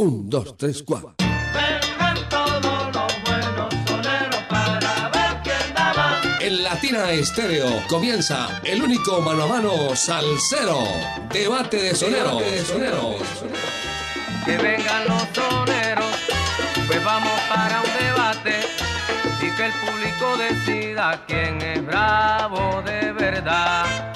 Un, dos, tres, cuatro. Vengan todos los buenos soneros para ver quién da más. En Latina Estéreo comienza el único mano a mano salsero. Debate de soneros. Debate de soneros. Que vengan los soneros, pues vamos para un debate y que el público decida quién es bravo de verdad.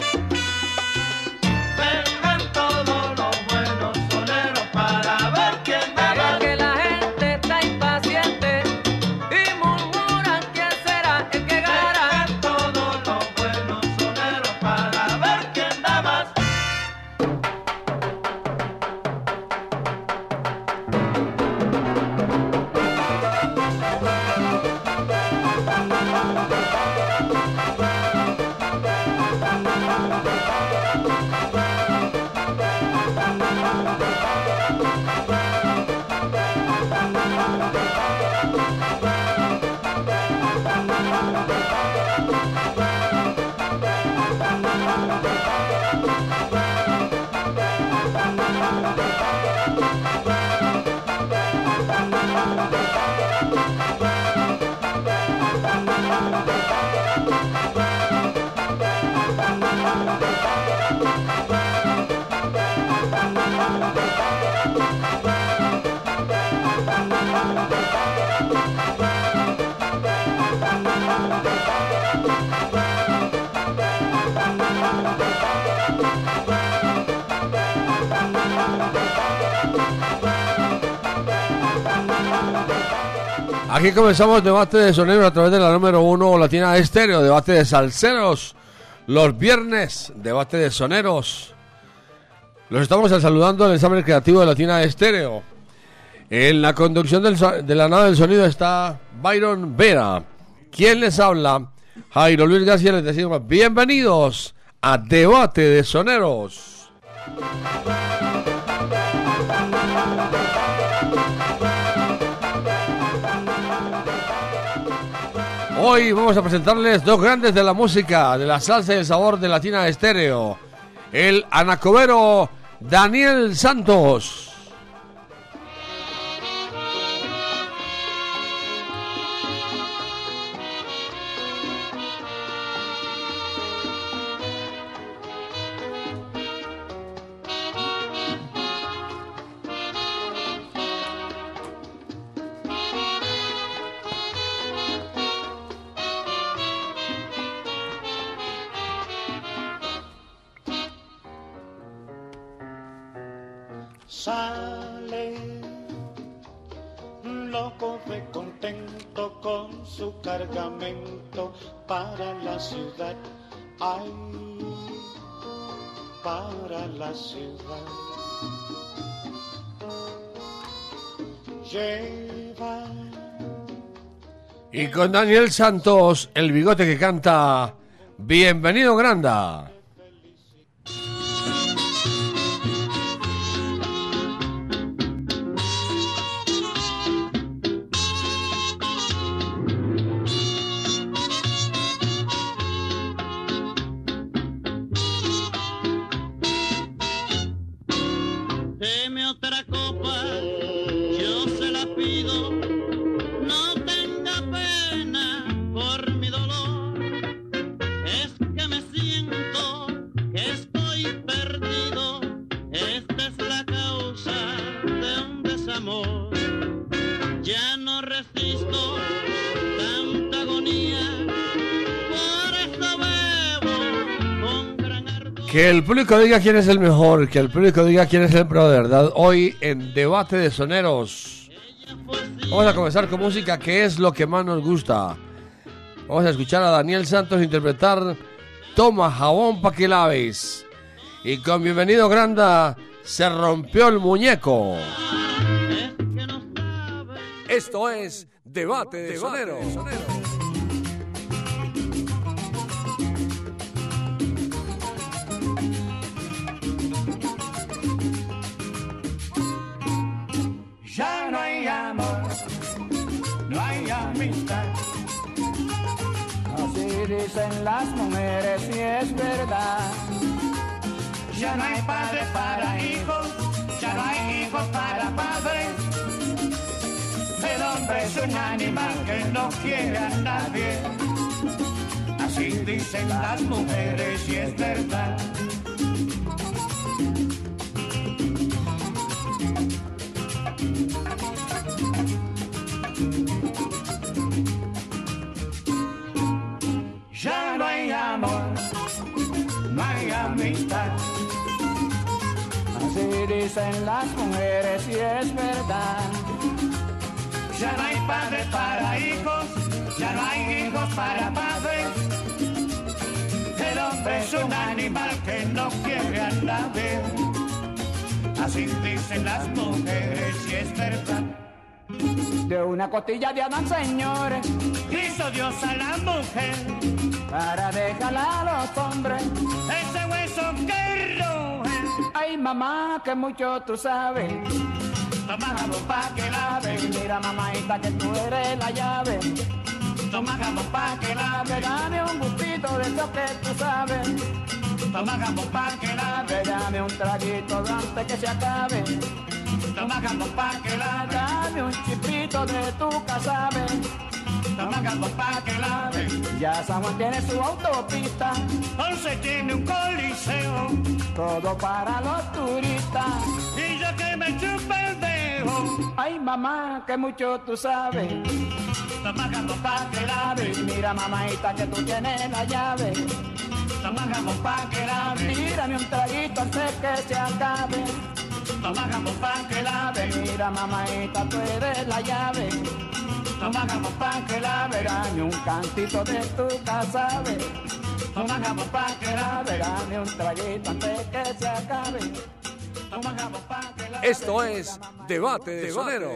Aquí comenzamos debate de sonido a través de la número uno Latina Estéreo, debate de salseros. Los viernes, debate de soneros. Los estamos saludando en el examen creativo de Latina Estéreo. En la conducción de la nave del sonido está Byron Vera. ¿Quién les habla? Jairo Luis García les decimos bienvenidos a Debate de Soneros. Hoy vamos a presentarles dos grandes de la música, de la salsa y el sabor de Latina Estéreo. El anacobero Daniel Santos. Con Daniel Santos, el bigote que canta Bienvenido Granda. Que el público diga quién es el mejor, que el público diga quién es el pro de verdad. Hoy en Debate de Soneros. Vamos a comenzar con música que es lo que más nos gusta. Vamos a escuchar a Daniel Santos interpretar Toma jabón pa' que laves. Y con Bienvenido Granda se rompió el muñeco. Esto es Debate de Soneros. Ya amor, no hay amistad. Así dicen las mujeres y es verdad. Ya no hay padre para hijos, ya no hay hijos para padres. hombre es un animal que no quiere a nadie. Así dicen las mujeres y es verdad. Así dicen las mujeres y es verdad. Ya no hay padres para hijos, ya no hay hijos para padres. El hombre es un animal que no quiere a nadie. Así dicen las mujeres y es verdad. De una costilla de Adán, señores, hizo Dios a la mujer para dejarla a los hombres. Ese hueso que ruge. Ay, mamá, que mucho tú sabes. Toma jabón pa' que lave. Mira, mamaita, que tú eres la llave. Toma jabón pa' que lave. Dame un gustito de eso que tú sabes. Toma jabón pa' que lave. Dame un traguito antes que se acabe. Toma jabón pa' que lave. Dame un chipito de tu casabe. Toma jabón pa' que lave. Ya San Juan tiene su autopista. Once tiene un coliseo. Todo para los turistas. Y yo que me chupa el dedo. Ay, mamá, que mucho tú sabes. Toma jabón pa' que lave. Mira, mamaita, que tú tienes la llave. Toma jabón pa' que lave. Tírame un traguito antes que se acabe. Toma jabón pa' que lave. Mira, mamaita, tú eres la llave. Toma jabón pa' que lave. Dame un cantito de tu casabe. Toma jabón pa' que lave. Dame un traguito antes que se acabe. Toma jabón pa' que lave. Esto es Debate de Sonero.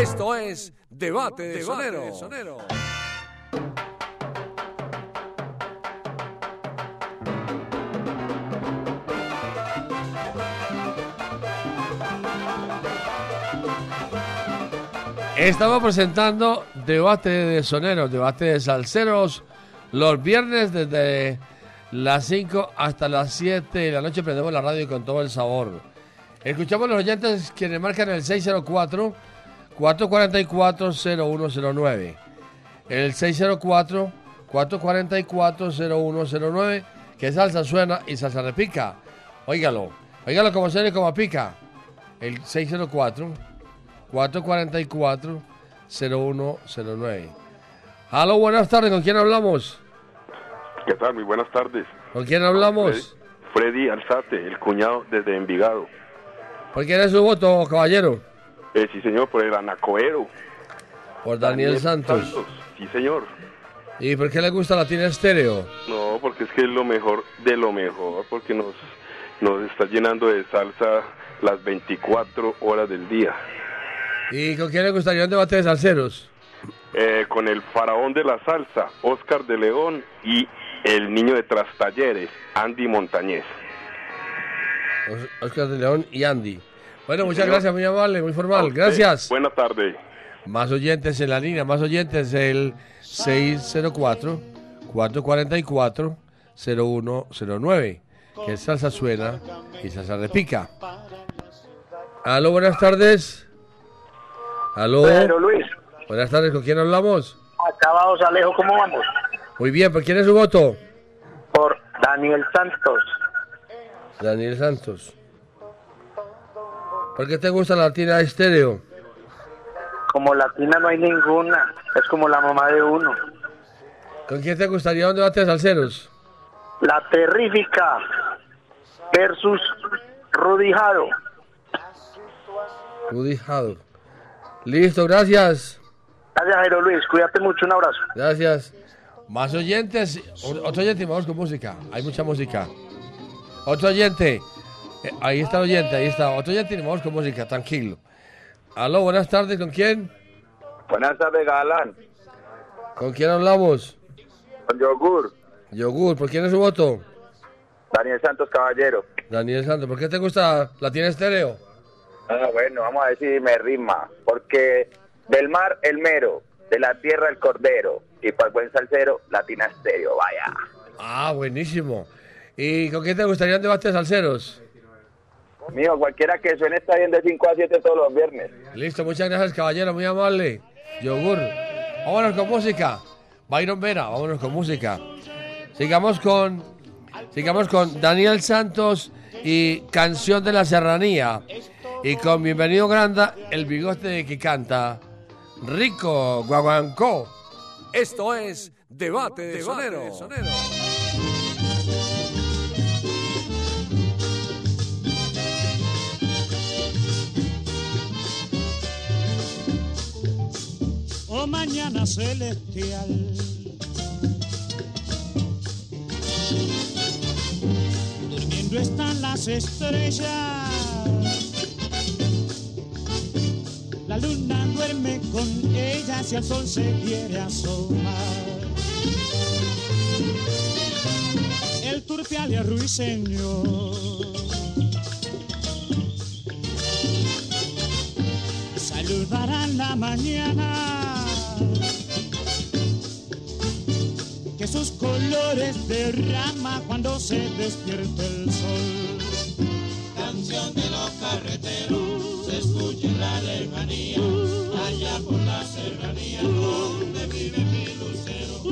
Esto es Debate de Sonero. Estamos presentando debate de soneros, debate de salseros, los viernes desde las 5 hasta las 7 de la noche prendemos la radio con todo el sabor. Escuchamos los oyentes quienes marcan el 604 444 0109. El 604 444 0109, que salsa suena y salsa repica. Óigalo, óigalo como suena y como pica. El 604 444 0109. Aló, buenas tardes, ¿con quién hablamos? ¿Qué tal? Muy buenas tardes. ¿Con quién hablamos? Freddy Alzate, el cuñado desde Envigado. ¿Por quién es su voto, caballero? Eh, sí, señor, por el anacoero. Por Daniel, Santos. Sí, señor. ¿Y por qué le gusta Latina Estéreo? No, porque es que es lo mejor de lo mejor, porque nos, nos está llenando de salsa las 24 horas del día. ¿Y con quién le gustaría un debate de salseros? Eh, con el faraón de la salsa, Oscar de León, y el niño de Trastalleres, Andy Montañez. Os- Oscar de León y Andy. Bueno, muchas señor. gracias, muy amable, muy formal. Gracias. Buenas tardes. Más oyentes en la línea, más oyentes el 604 444 0109. Que es salsa suena y salsa repica. Aló, buenas tardes. Aló. Pero Luis, Buenas tardes, ¿con quién hablamos? acabados Alejo, ¿cómo vamos? Muy bien, ¿por quién es su voto? Por Daniel Santos. Daniel Santos. ¿Por qué te gusta la Latina Estéreo? Como latina no hay ninguna, es como la mamá de uno. ¿Con quién te gustaría un debate de salseros? La terrífica versus Rudy Jado. Rudy Jado. Listo, gracias. Gracias, Jairo Luis, cuídate mucho, un abrazo. Gracias. Más oyentes. Otro oyente vamos con música. Hay mucha música. Otro oyente. Eh, ahí está el oyente, ahí está. Otro oyente vamos con música, tranquilo. Aló, buenas tardes, ¿con quién? Buenas tardes, Galán. ¿Con quién hablamos? Con yogur. Yogur, ¿por quién es su voto? Daniel Santos Caballero. Daniel Santos, ¿por qué te gusta Latina Estéreo? Ah, bueno, vamos a ver si me rima. Porque del mar el mero, de la tierra el cordero. Y para el buen salsero, latina estéreo, vaya. Ah, buenísimo. ¿Y con quién te gustaría un debate de salseros? Mijo, cualquiera que suene está bien de 5 a 7 todos los viernes. Listo, muchas gracias, caballero, muy amable. Yogur. Vámonos con música. Byron Vera, vámonos con música. Sigamos con, sigamos con Daniel Santos y Canción de la Serranía. Y con Bienvenido Granda, el bigote que canta. Rico Guaguancó. Esto es Debate de Sonero. Oh mañana celestial. Durmiendo están las estrellas. La luna duerme con ellas y el sol se quiere asomar. El turpial y el ruiseñor. saludarán la mañana sus colores derrama cuando se despierte el sol. Canción de los carreteros se escucha en la lejanía, allá por la serranía donde vive mi lucero.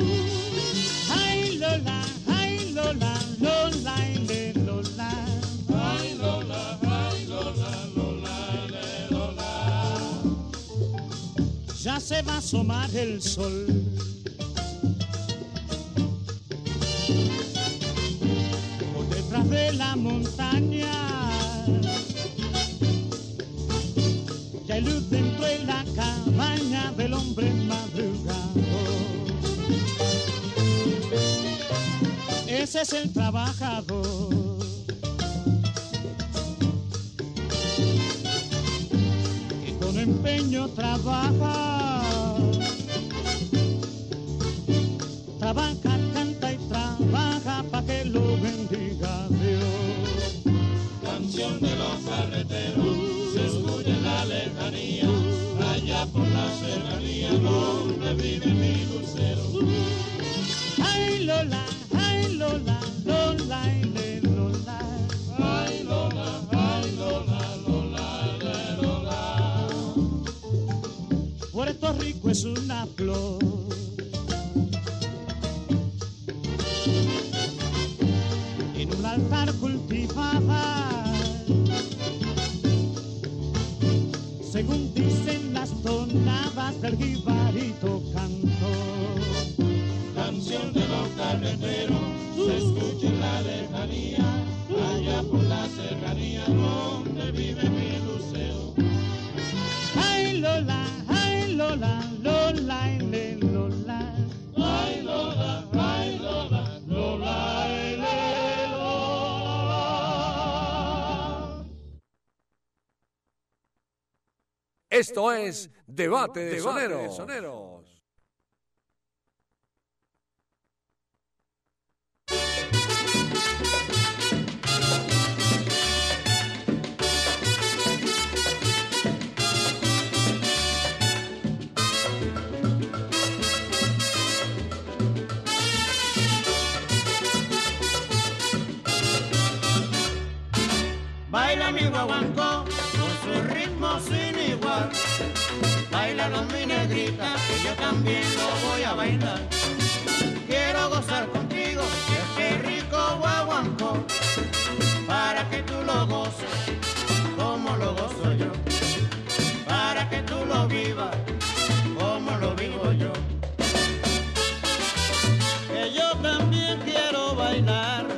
Ay Lola, ay Lola, Lola, le, Lola. Ay Lola, ay Lola, Lola, le, Lola. Ya se va a asomar el sol. De la montaña. Ya luz dentro de la cabaña del hombre madrugado. Ese es el trabajador. que con empeño trabaja. Trabaja, Se escucha en la lejanía, allá por la serranía donde vive mi lucero. Ay Lola, ay Lola, Lola, ay, Lola. Ay Lola, ay Lola, Lola, Lola. Puerto Rico es una flor. Tonadas del jibarito canto. Canción de los carreteros se escucha en la lejanía, allá por la serranía donde vive mi lucero. Ay Lola, Esto es Debate de Soneros. Baila lo voy a bailar. Quiero gozar contigo, este rico guaguancó, para que tú lo goces como lo gozo yo. Para que tú lo vivas como lo vivo yo. Que yo también quiero bailarlo.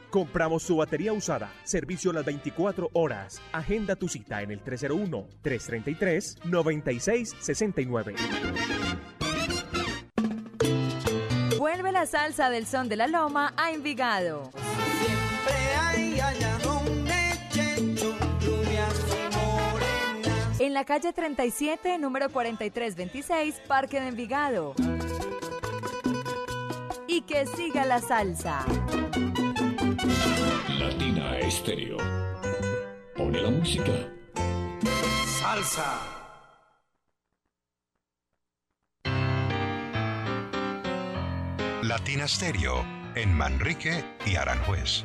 Compramos tu batería usada. Servicio las 24 horas. Agenda tu cita en el 301-333-9669. Vuelve la salsa del son de la loma a Envigado. Siempre hay allá donde Checho, morenas. En la calle 37, número 4326, Parque de Envigado. Y que siga la salsa. Latina Estéreo. Pone la música. Salsa. Latina Stereo en Manrique y Aranjuez.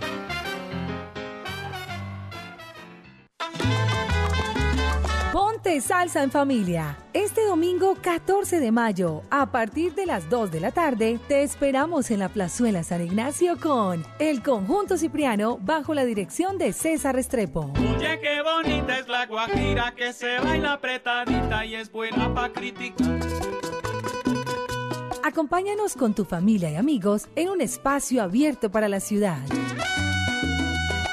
Ponte salsa en familia. Este domingo 14 de mayo, a partir de las 2 de la tarde, te esperamos en la Plazuela San Ignacio con el Conjunto Cipriano bajo la dirección de César Restrepo. Oye, qué bonita es la guajira que se baila apretadita y es buena pa' criticar. Acompáñanos con tu familia y amigos en un espacio abierto para la ciudad.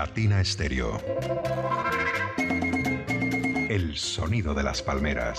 Latina Stereo. El sonido de las palmeras.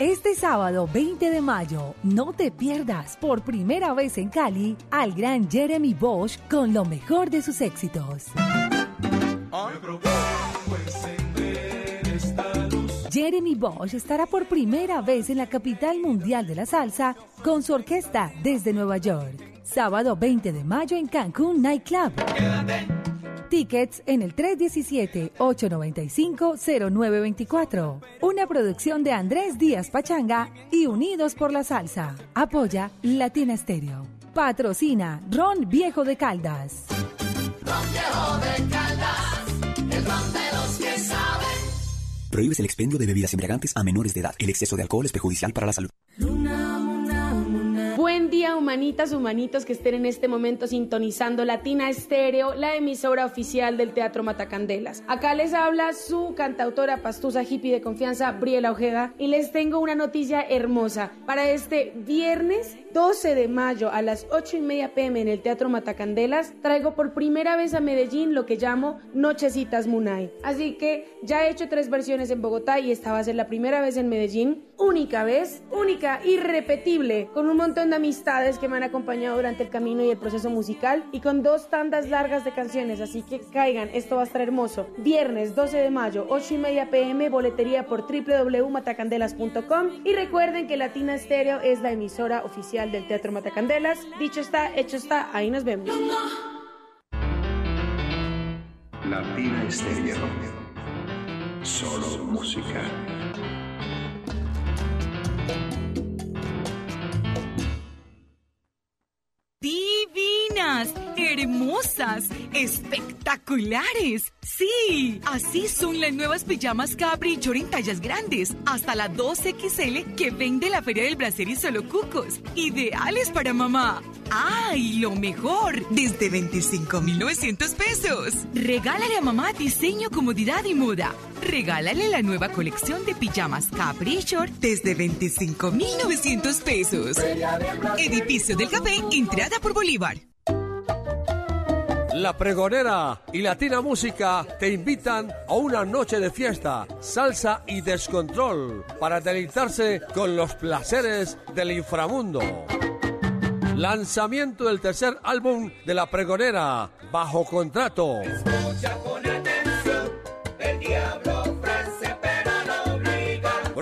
Este sábado 20 de mayo, no te pierdas por primera vez en Cali al gran Jeremy Bosch con lo mejor de sus éxitos. Jeremy Bosch estará por primera vez en la capital mundial de la salsa con su orquesta desde Nueva York. Sábado 20 de mayo en Cancún Nightclub. Tickets en el 317-895-0924. Una producción de Andrés Díaz Pachanga y Unidos por la Salsa. Apoya Latina Stereo. Patrocina Ron Viejo de Caldas. Ron Viejo de Caldas, el ron de los que saben. Prohíbes el expendio de bebidas embriagantes a menores de edad. El exceso de alcohol es perjudicial para la salud. Buen día, humanitas, humanitos que estén en este momento sintonizando Latina Estéreo, la emisora oficial del Teatro Matacandelas. Acá les habla su cantautora pastusa hippie de confianza, Briela Ojeda, y les tengo una noticia hermosa. Para este viernes 12 de mayo a las 8 y media pm en el Teatro Matacandelas, traigo por primera vez a Medellín lo que llamo Nochecitas Munay. Así que ya he hecho tres versiones en Bogotá y esta va a ser la primera vez en Medellín. Única vez, única, irrepetible, con un montón de amistades que me han acompañado durante el camino y el proceso musical y con dos tandas largas de canciones, así que caigan, esto va a estar hermoso. Viernes 12 de mayo, 8 y media pm, boletería por www.matacandelas.com y recuerden que Latina Stereo es la emisora oficial del Teatro Matacandelas. Dicho está, hecho está, ahí nos vemos. Latina Stereo. Solo música. Hermosas, espectaculares. Sí, así son las nuevas pijamas Capri en tallas grandes, hasta la 2XL que vende la Feria del Bracer y Solo Cucos. Ideales para mamá. ¡Ay, lo mejor! Desde 25,900 pesos. Regálale a mamá diseño, comodidad y moda. Regálale la nueva colección de pijamas Capri Short desde 25,900 pesos. Edificio del Café, entrada por Bolívar. La Pregonera y Latina Música te invitan a una noche de fiesta, salsa y descontrol para deleitarse con los placeres del inframundo. Lanzamiento del tercer álbum de La Pregonera, bajo contrato. Escucha con atención, el diablo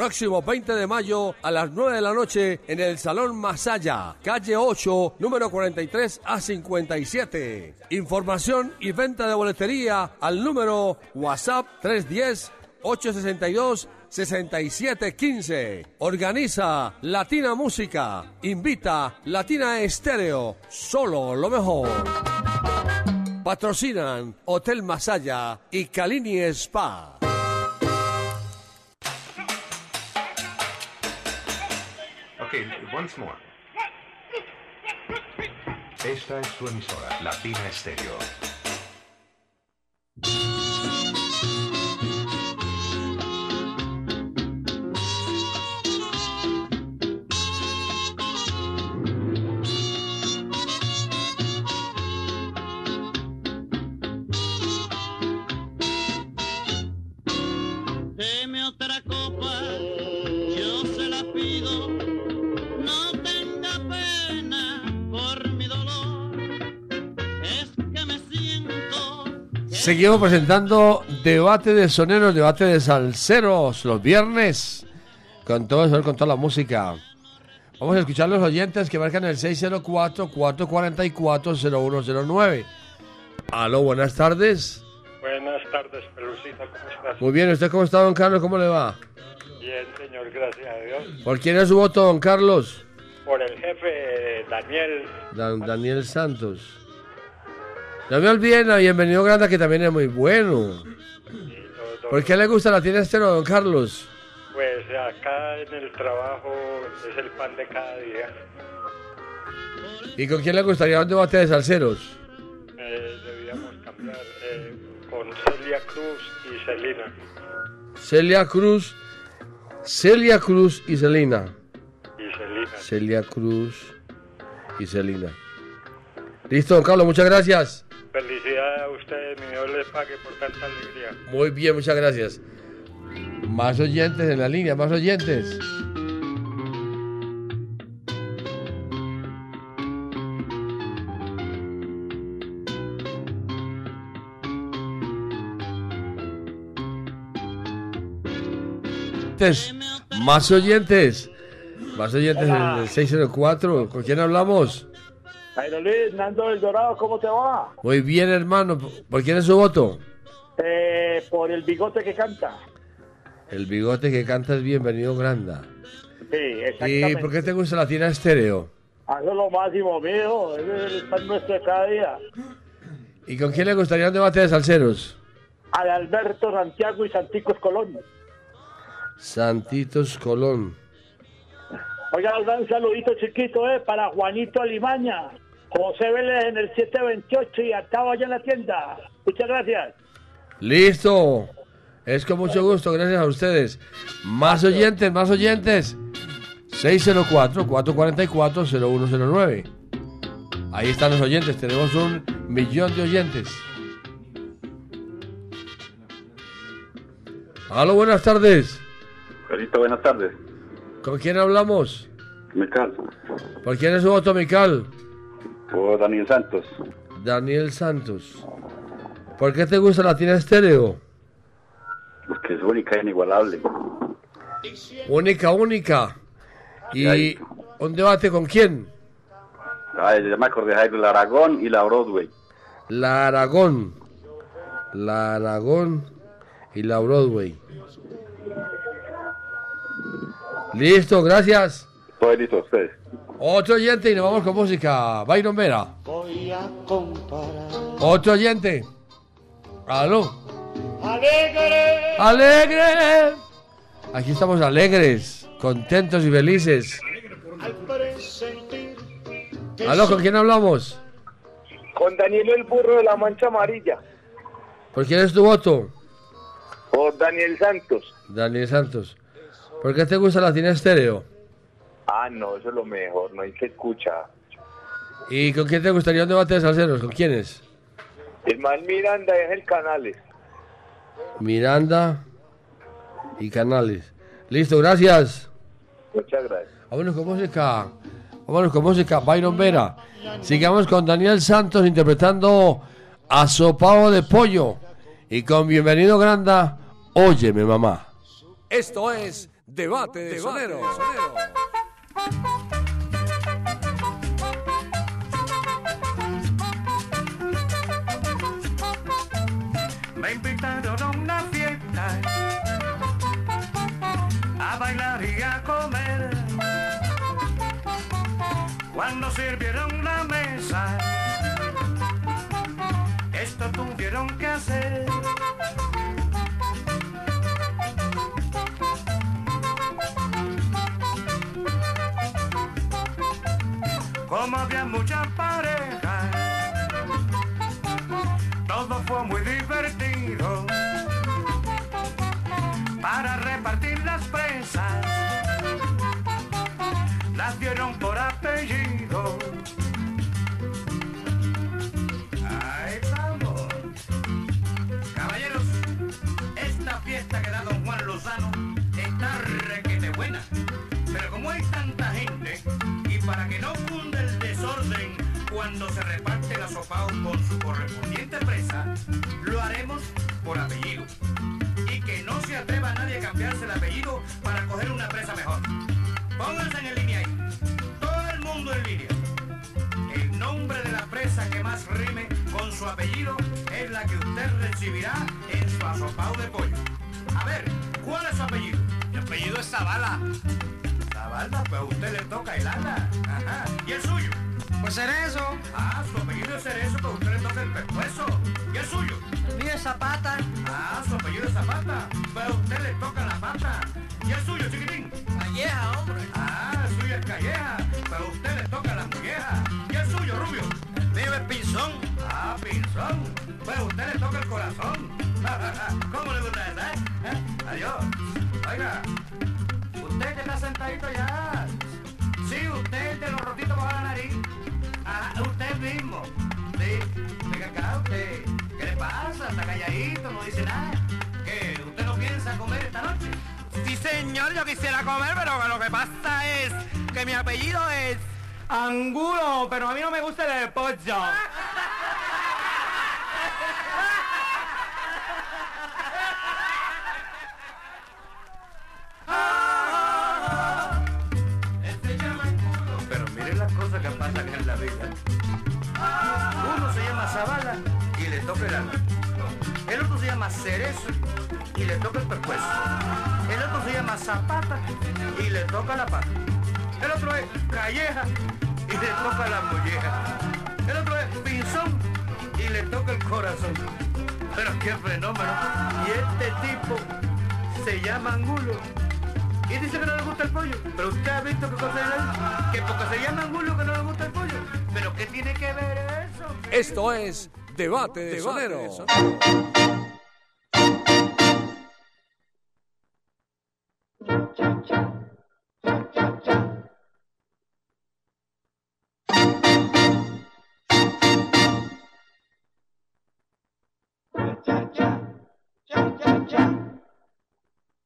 Próximo 20 de mayo a las 9 de la noche en el Salón Masaya, calle 8, número 43 a 57. Información y venta de boletería al número WhatsApp 310 862 6715. Organiza Latina Música. Invita Latina Estéreo. Solo lo mejor. Patrocinan Hotel Masaya y Calini Spa. Once more. Esta es su emisora, Latina Estéreo. Seguimos presentando debate de soneros, debate de salseros los viernes. Con todo eso, con toda la música. Vamos a escuchar los oyentes que marcan el 604-444-0109. Aló, buenas tardes. Buenas tardes, Pelucita, ¿cómo estás? Muy bien, ¿usted cómo está, don Carlos? ¿Cómo le va? Bien, señor, gracias a Dios. ¿Por quién es su voto, don Carlos? Por el jefe Daniel, Dan- Daniel Santos. No me olviden la bienvenido Granda, que también es muy bueno. ¿Por qué le gusta la tienda estero, don Carlos? pues acá en el trabajo es el pan de cada día. ¿Y con quién le gustaría un debate de salseros? Eh, debíamos cambiar eh, con Celia Cruz y Celina. Celia Cruz, Celia Cruz y Celina. Y Celina. Celia Cruz y Celina. Listo, don Carlos, muchas gracias. Felicidades a ustedes, mi Dios les pague por tanta alegría. Muy bien, muchas gracias. Más oyentes en la línea, más oyentes. Más oyentes. Más oyentes en el 604. ¿Con quién hablamos? Jairo Luis, Nando del Dorado, ¿cómo te va? Muy bien, hermano. ¿Por quién es su voto? Eh, por el bigote que canta. El bigote que canta es bienvenido Granda. Sí, ¿Y exactamente. por qué te gusta la tienda estéreo? Es lo máximo. Ese es el pan nuestro de cada día. ¿Y con quién le gustaría un debate de salseros? Al Alberto Santiago y Santicos Colón. Santitos Colón. Oiga, un saludito chiquito, eh, para Juanito Alimaña. José Vélez en el 728 y acabo allá en la tienda. Muchas gracias. Listo. Es con mucho gusto, gracias a ustedes. Más oyentes, más oyentes. 604-444-0109. Ahí están los oyentes, tenemos un millón de oyentes. Aló, buenas tardes. Carito, buenas tardes. ¿Con quién hablamos? Mical, ¿Por quién es su voto, Mical? Por Daniel Santos. Daniel Santos. ¿Por qué te gusta la tienda estéreo? Porque es única e inigualable. Única, única. ¿Y Ahí. un debate con quién? Ay, ya me acordé, Jairo, la Aragón y la Broadway. La Aragón. La Aragón y la Broadway. Listo, gracias. Todo listo, ustedes. Otro oyente y nos vamos con música. Byron Vera. Voy a comparar. Otro oyente. Aló. Alegre. Alegre. Aquí estamos alegres, contentos y felices. Aló, ¿con quién hablamos? Con Daniel el burro de la mancha amarilla. ¿Por quién es tu voto? Por Daniel Santos. Daniel Santos. ¿Por qué te gusta la tienda estéreo? Ah, no, eso es lo mejor, no hay que escuchar. ¿Y con quién te gustaría un debate de salseros? ¿Con quiénes? Ismael Miranda es el Canales. Miranda y Canales. Listo, gracias. Muchas gracias. Vámonos con música. Vámonos con música. Byron Vera. Sigamos con Daniel Santos interpretando Asopado de Pollo. Y con Bienvenido Granda, Óyeme Mamá. Esto es Debate de Sonero. Me invitaron a una fiesta a bailar y a comer. Cuando sirvieron la mesa, esto tuvieron que hacer. Como había muchas parejas, todo fue muy divertido. Para repartir las presas, las dieron por apellido. Ahí vamos. Caballeros, esta fiesta que da don Juan Lozano está requete buena. Pero como hay tanta gente, y para que no cuando se reparte la sopa con su correspondiente presa, lo haremos por apellido. Y que no se atreva nadie a cambiarse el apellido para coger una presa mejor. Pónganse en línea ahí. Todo el mundo en línea. El nombre de la presa que más rime con su apellido es la que usted recibirá en su asopado de pollo. A ver, ¿cuál es su apellido? Mi apellido es Zavala. Zavala, pues a usted le toca el ala. Ajá. ¿Y el suyo? Pues Cerezo. Ah, su apellido es Cerezo, pero usted le toca el pescuezo. ¿Y el suyo? El mío es Zapata. Ah, su apellido es Zapata, pero usted le toca la pata. ¿Y el suyo, chiquitín? Calleja, hombre. Ah, el suyo es Calleja, pero usted le toca la molleja. ¿Y el suyo, Rubio? El mío es Pinzón. Ah, Pinzón. Pues a usted le toca el corazón. ¿Cómo le gusta esa, eh? ¿Eh? Adiós. Oiga, usted que está sentadito ya. Sí, usted de los rotitos bajo la nariz. Ah, usted mismo. Sí. Venga acá, usted. ¿Qué le pasa? Está calladito, no dice nada. ¿Qué? ¿Usted no piensa comer esta noche? Sí, señor, yo quisiera comer, pero lo que pasa es que mi apellido es Angulo, pero a mí no me gusta el pollo. Llama Cerezo y le toca el pescuezo. El otro se llama Zapata y le toca la pata. El otro es Calleja y le toca la molleja. El otro es Pinzón y le toca el corazón. Pero qué fenómeno. Y este tipo se llama Angulo. Y dice que no le gusta el pollo. Pero usted ha visto qué cosa es? Que porque se llama Angulo que no le gusta el pollo. Pero ¿qué tiene que ver eso? Esto es Debate de Sonero.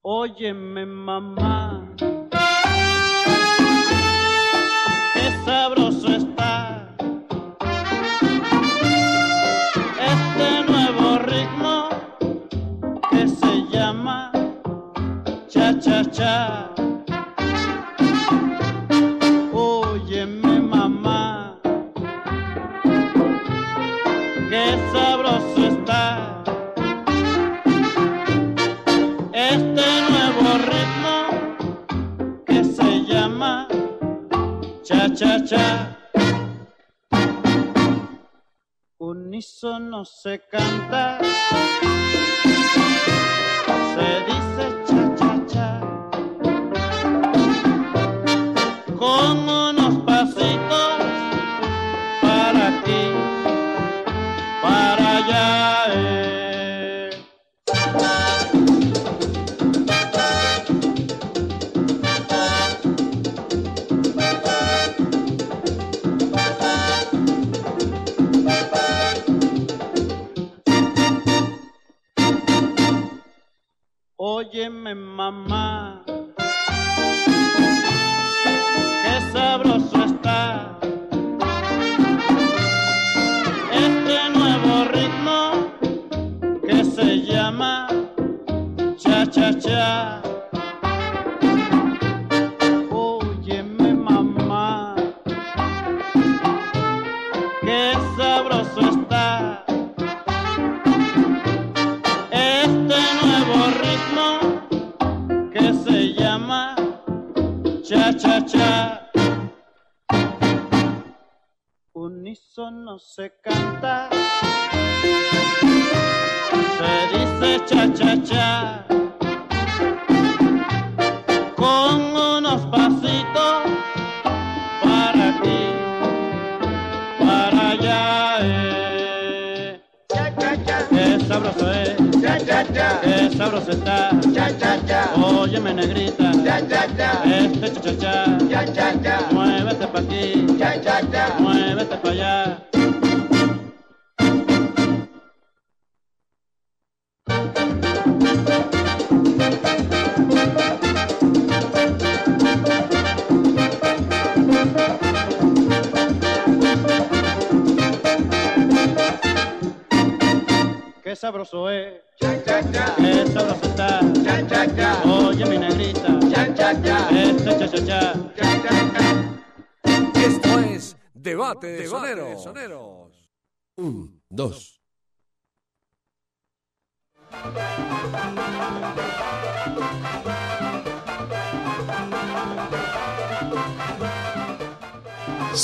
Óyeme mamá, qué sabroso está este nuevo ritmo que se llama cha cha cha. Óyeme mamá, qué sabroso cha cha cha. Unísono se canta,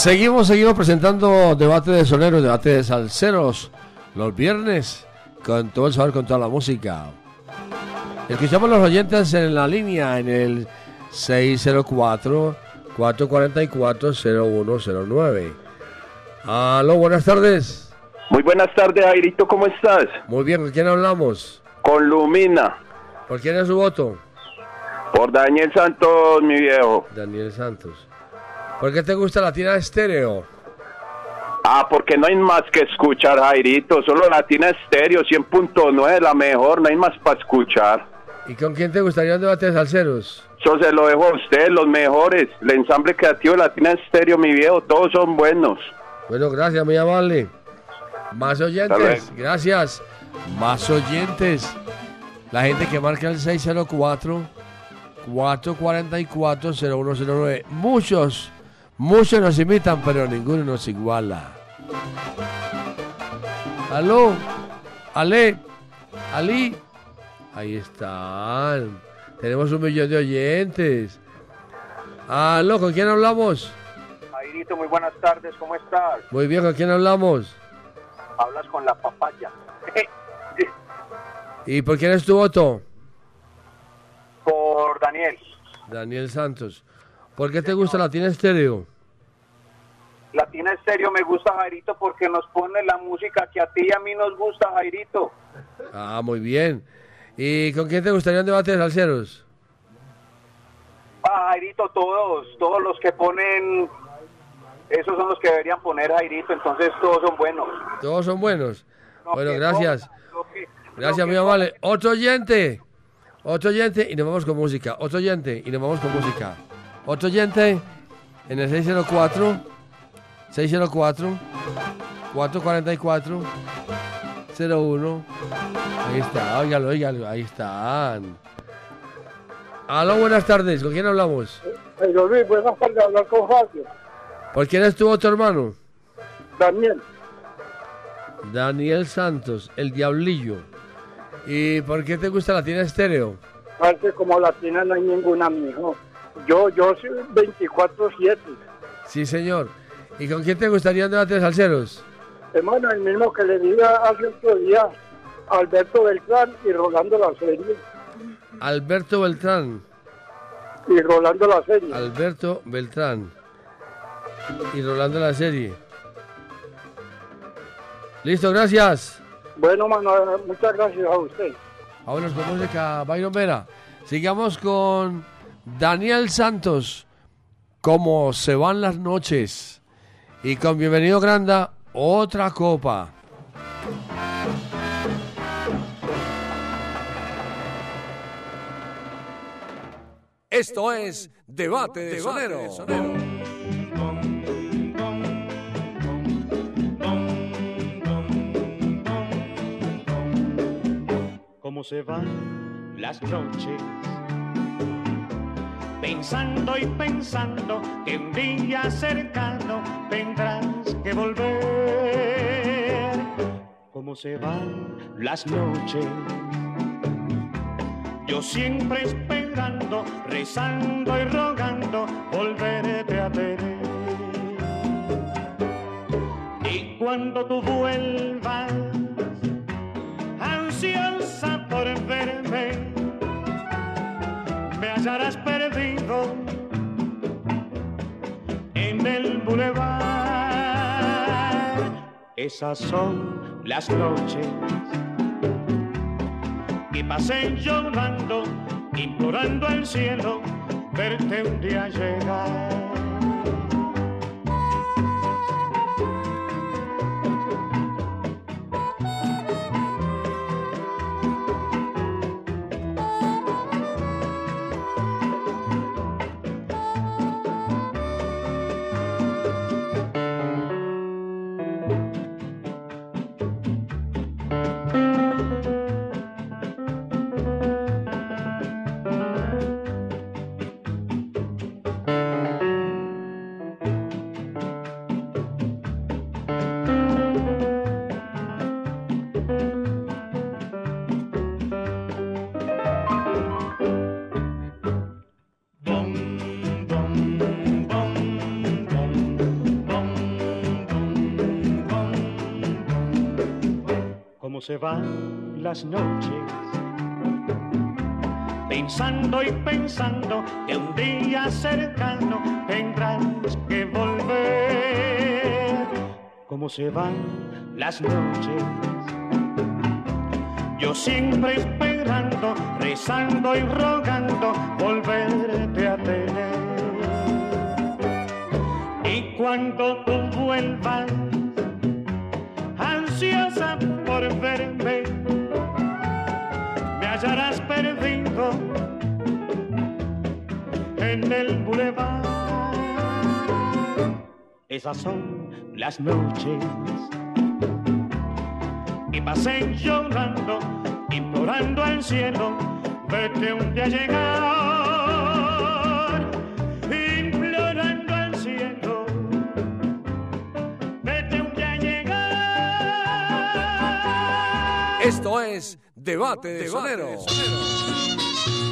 Seguimos, seguimos presentando debate de soneros, debate de salseros, los viernes, con todo el sabor, con toda la música. Escuchamos los oyentes en la línea en el 604-444-0109. Aló, buenas tardes. Muy buenas tardes, Jairito, ¿cómo estás? Muy bien, ¿con quién hablamos? Con Lumina, ¿Por quién es su voto? por Daniel Santos, mi viejo. Daniel Santos. ¿Por qué te gusta Latina Estéreo? Ah, porque no hay más que escuchar, Jairito, solo Latina Estéreo 100.9, la mejor, no hay más para escuchar. ¿Y con quién te gustaría un debate de salseros? Eso se lo dejo a usted, los mejores. El ensamble creativo de Latina Estéreo, mi viejo, todos son buenos. Bueno, gracias, muy amable. Más oyentes, gracias. Más oyentes. La gente que marca el 604 444 0109. Muchos, muchos nos imitan, pero ninguno nos iguala. Aló, Ale, Ali. Ahí están. Tenemos un millón de oyentes. Aló, ¿con quién hablamos? Jairito, muy buenas tardes, ¿cómo estás? Muy bien, ¿con quién hablamos? Hablas con la papaya. ¿Y por quién es tu voto? Por Daniel. Daniel Santos. ¿Por qué te gusta Latina Estéreo? Latina Estéreo me gusta, Jairito, porque nos pone la música que a ti y a mí nos gusta, Jairito. Ah, muy bien. ¿Y con quién te gustaría un debate de salseros? Ah, Jairito, todos, todos los que ponen, esos son los que deberían poner, Jairito, entonces todos son buenos. Todos son buenos. Bueno, gracias. Gracias, mi amable. Otro oyente. Otro oyente y nos vamos con música. Otro oyente y nos vamos con música. Otro oyente en el 604 604 444 01 Ahí está, óigalo, óigalo, ahí están. Aló, buenas tardes. ¿Con quién hablamos? Hey, Luis, buenas tardes, hablar con Fabio. ¿Por quién es tu otro hermano? Daniel, Daniel Santos, el Diablillo. ¿Y por qué te gusta Latina Estéreo? parece como latina no hay ninguna, mijo. Yo, yo soy 24-7. Sí, señor. ¿Y con quién te gustaría un debate de salseros? Hermano, el mismo que le diga hace otro día Alberto Beltrán y Rolando la serie. Alberto Beltrán. Y Rolando la serie. Alberto Beltrán. Y Rolando la serie. Listo, gracias. Bueno, mano, muchas gracias a usted. Vámonos con música, Byron Vera. Sigamos con Daniel Santos. Cómo se van las noches. Y con Bienvenido Granda, otra copa. Esto es Debate de Soneros. cómo se van las noches pensando y pensando que un día cercano tendrás que volver. Cómo se van las noches, yo siempre esperando, rezando y rogando volverte a ver. Y cuando tú vuelvas, ansiosa por verme, me hallarás perdido en el bulevar. Esas son las noches que pasé llorando, implorando al cielo verte un día llegar. Se van las noches pensando y pensando que un día cercano tendrás que volver. Cómo se van las noches, yo siempre esperando, rezando y rogando volverte a tener. Y cuando Esas son las noches que pasé llorando, implorando al cielo, vete un día a llegar, implorando al cielo, vete un día a llegar. Esto es Debate de Soneros. Deme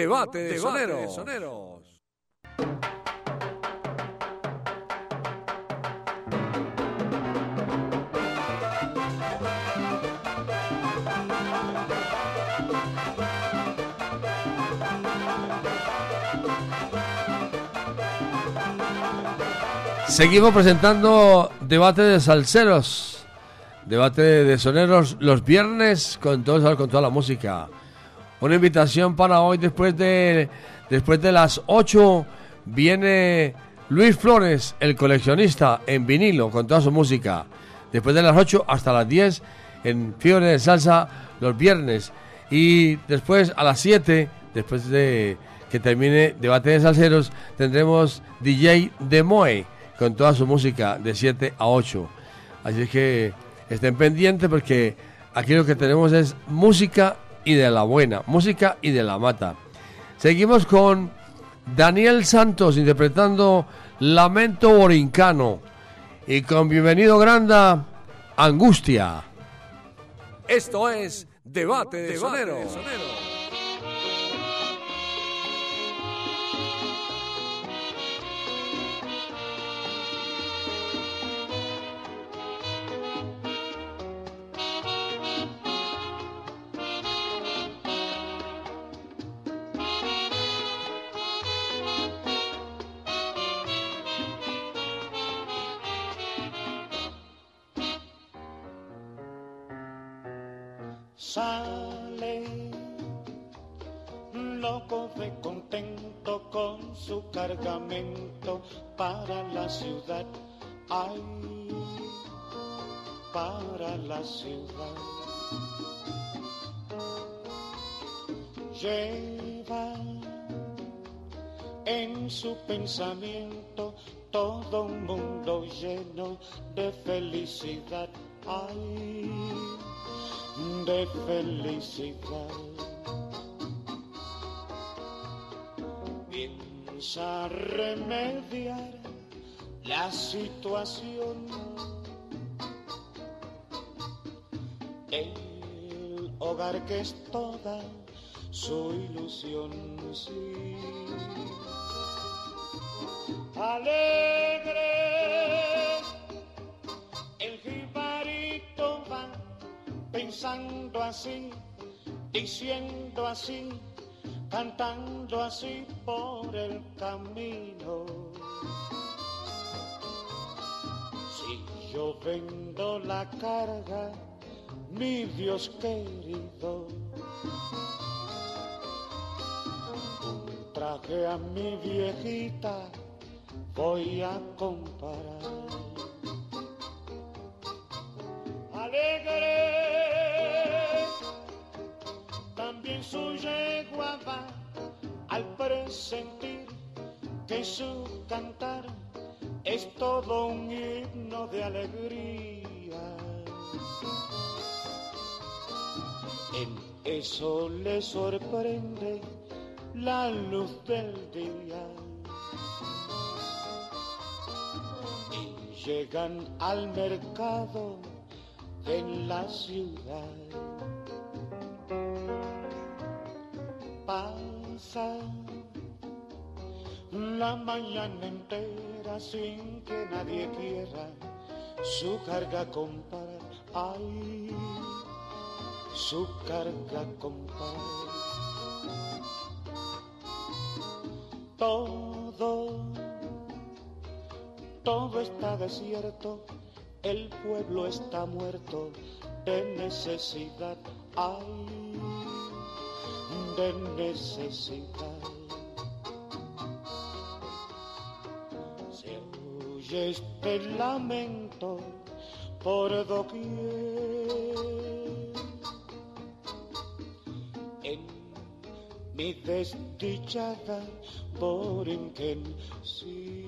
Debate de Soneros. Seguimos presentando debate de salseros, debate de soneros los viernes con todo, con toda la música. Una invitación para hoy después de después de las 8 viene Luis Flores, el coleccionista en vinilo con toda su música. Después de las 8 hasta las 10 en Fiebre de Salsa los viernes y después a las 7 después de que termine debate de salseros tendremos DJ Demoe con toda su música de 7 a 8. Así que estén pendientes porque aquí lo que tenemos es música y de la buena, música y de la mata. Seguimos con Daniel Santos interpretando Lamento Borincano y con Bienvenido Granda, Angustia. Esto es Debate de Sonero. Su cargamento para la ciudad. Ay, para la ciudad. Lleva en su pensamiento todo un mundo lleno de felicidad. Ay, de felicidad. Piensa remediar la situación. El hogar que es toda su ilusión, sí. Alegre, el jibarito va pensando así, diciendo así, cantando así por el camino. Si yo vendo la carga, mi Dios querido, traje a mi viejita voy a comparar. Alegre, también su yegua va al presentir que su cantar es todo un himno de alegría. En eso le sorprende la luz del día. Y llegan al mercado en la ciudad. Pasa la mañana entera sin que nadie quiera su carga comprar. Ay, su carga comprar. Todo, todo está desierto, el pueblo está muerto de necesidad. Ay, de necesidad. Se oye este lamento por doquier. En mi desdichada Borinquen, sí.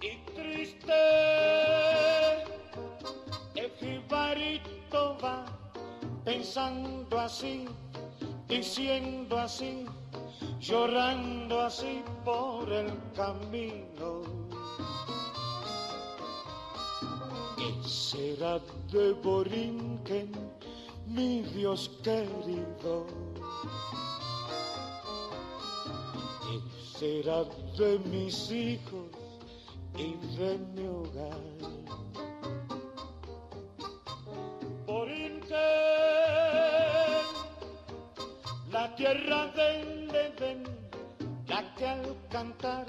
Y triste, el jibarito va pensando así, diciendo así, llorando así por el camino. ¿Qué será de Borinquen, mi Dios querido? ¿Qué será de mis hijos y de mi hogar? Tierra del Edén, la que al cantar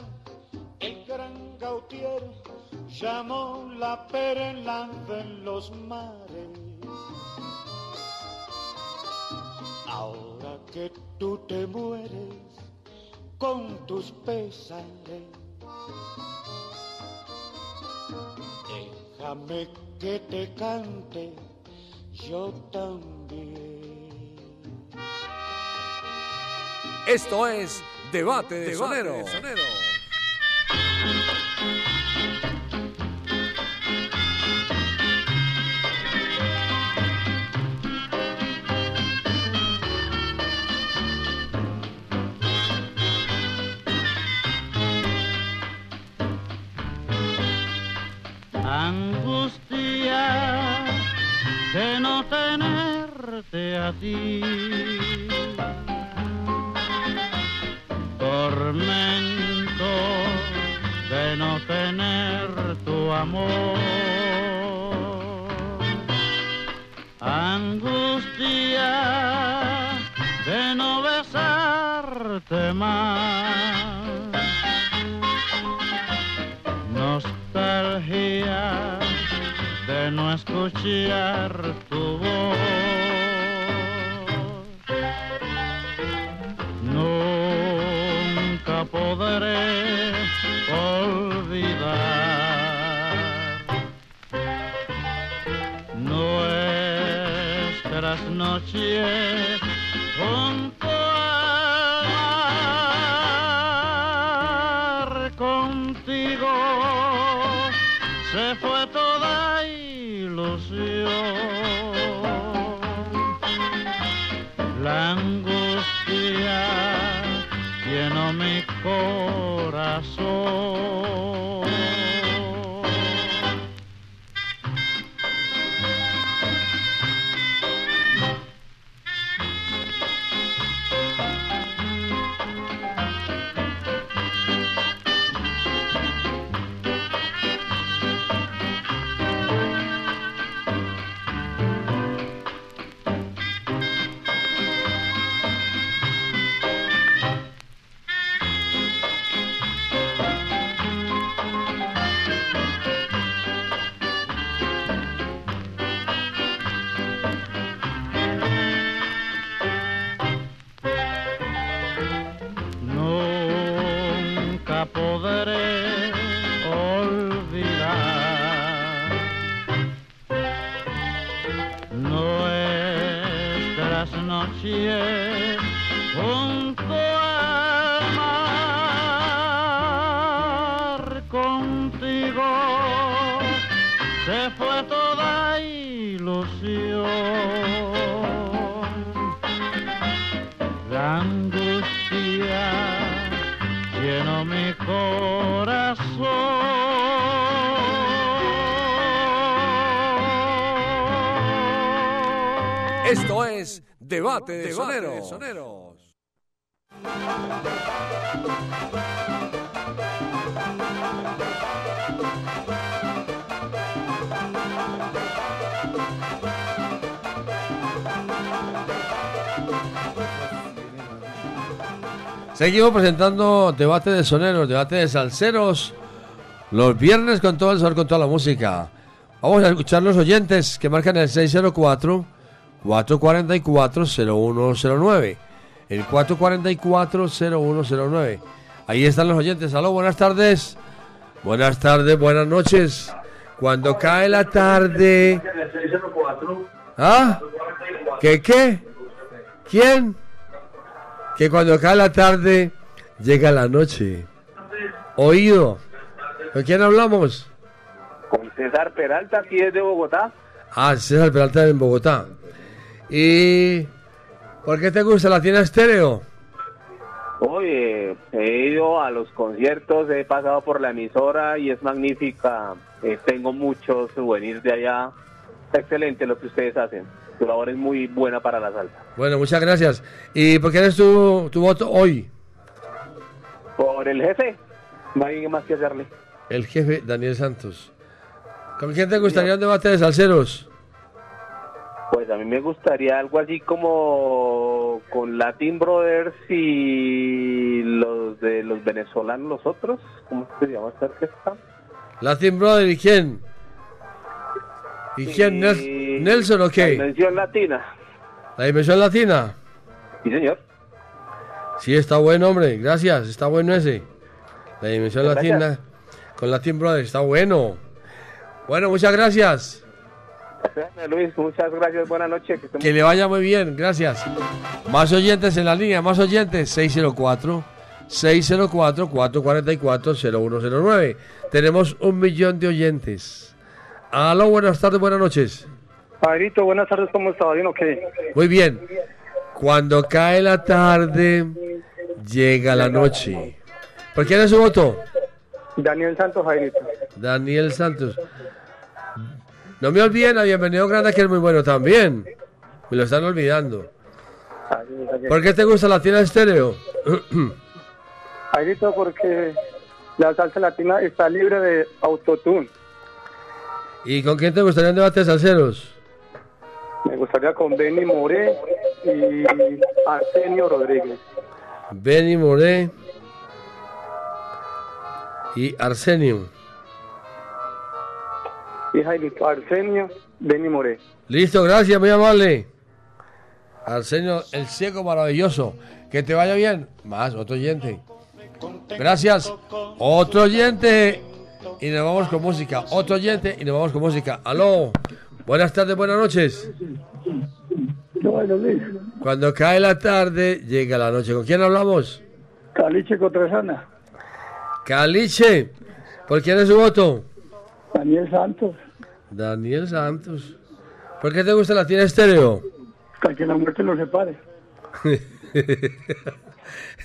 el gran Gautier llamó la perla de los mares. Ahora que tú te mueres con tus pesares, déjame que te cante yo también. Esto es Debate de Debate Sonero. de Sonero. angustia de no tenerte a ti. Amor. Angustia de no besarte más. Nostalgia de no escuchar noches angustia llenó mi corazón. Esto es Debate de Soneros. Seguimos presentando debate de soneros, debate de salseros. Los viernes con todo el sol, con toda la música. Vamos a escuchar los oyentes que marcan el 604-444-0109. El 444-0109. Ahí están los oyentes. Aló, buenas tardes. Buenas tardes, buenas noches. Cuando cae la tarde. ¿Ah? ¿Qué qué? ¿Quién? Que cuando cae la tarde, llega la noche. Oído. ¿Con quién hablamos? Con César Peralta, aquí es de Bogotá. Ah, César Peralta en Bogotá. ¿Y por qué te gusta la tienda estéreo? Oye, he ido a los conciertos, he pasado por la emisora y es magnífica. Eh, tengo muchos souvenirs de allá. Está excelente lo que ustedes hacen. Tu labor es muy buena para la salsa. Bueno, muchas gracias. ¿Y por qué eres tu, tu voto hoy? Por el jefe, no hay más que hacerle. El jefe Daniel Santos. ¿Con quién te gustaría un debate de salseros? Pues a mí me gustaría algo así como con Latin Brothers y los de los venezolanos, los otros. ¿Cómo se llama esta orquesta? Latin Brother, ¿y quién? ¿Y quién? Nel- ¿Nelson o La qué? Dimensión Latina. ¿La dimensión latina? Sí, señor. Sí, está bueno, hombre. Gracias, está bueno ese. La dimensión latina con Latin Brothers, está bueno. Bueno, muchas gracias. Luis, muchas gracias, buenas noches. que Que le vaya muy bien, gracias. Más oyentes en la línea, más oyentes, 604 604 444 0109. Tenemos un millón de oyentes. Aló, buenas tardes, buenas noches. Jairito, buenas tardes, ¿cómo está? ¿Bien o qué? Muy bien. Cuando cae la tarde, llega la noche. ¿Por quién es su voto? Daniel Santos, Jairito. Daniel Santos. No me olviden a Bienvenido Grande, que es muy bueno también. Me lo están olvidando. ¿Por qué te gusta la tienda estéreo? Jairito, porque la salsa latina está libre de autotune. ¿Y con quién te gustaría un debate de salseros? Me gustaría con Benny Moré y Arsenio Rodríguez. Benny Moré y Arsenio. Y Jairito, Arsenio, Benny Moré. Listo, gracias, muy amable. Arsenio, el ciego maravilloso. Que te vaya bien. Más, otro oyente. Gracias. Otro oyente. Y nos vamos con música. Otro oyente y nos vamos con música. Aló. Buenas tardes, buenas noches. Cuando cae la tarde, llega la noche. ¿Con quién hablamos? Caliche Cotresana. Caliche. ¿Por quién es su voto? Daniel Santos. Daniel Santos. ¿Por qué te gusta la tienda estéreo? Para que la muerte los separe.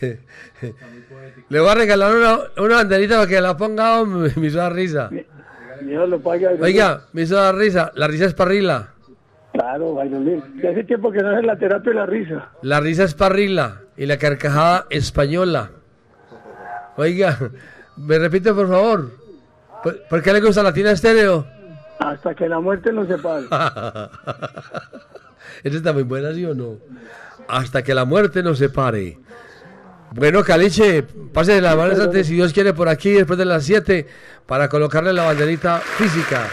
Le voy a regalar una, una banderita para que la ponga, hombre, me hizo dar risa. Oiga, me hizo dar risa. La risa es parrila. Claro, Valladolid. Ya hace tiempo que no es la terapia de la risa. La risa es parrila y la carcajada española. Oiga, me repite por favor. ¿Por, por qué le gusta la tienda estéreo? Hasta que la muerte nos separe. Esa está muy buena, ¿sí o no? Hasta que la muerte nos separe. Bueno, Caliche, pase de las manos antes, si Dios quiere, por aquí después de las 7 para colocarle la banderita física.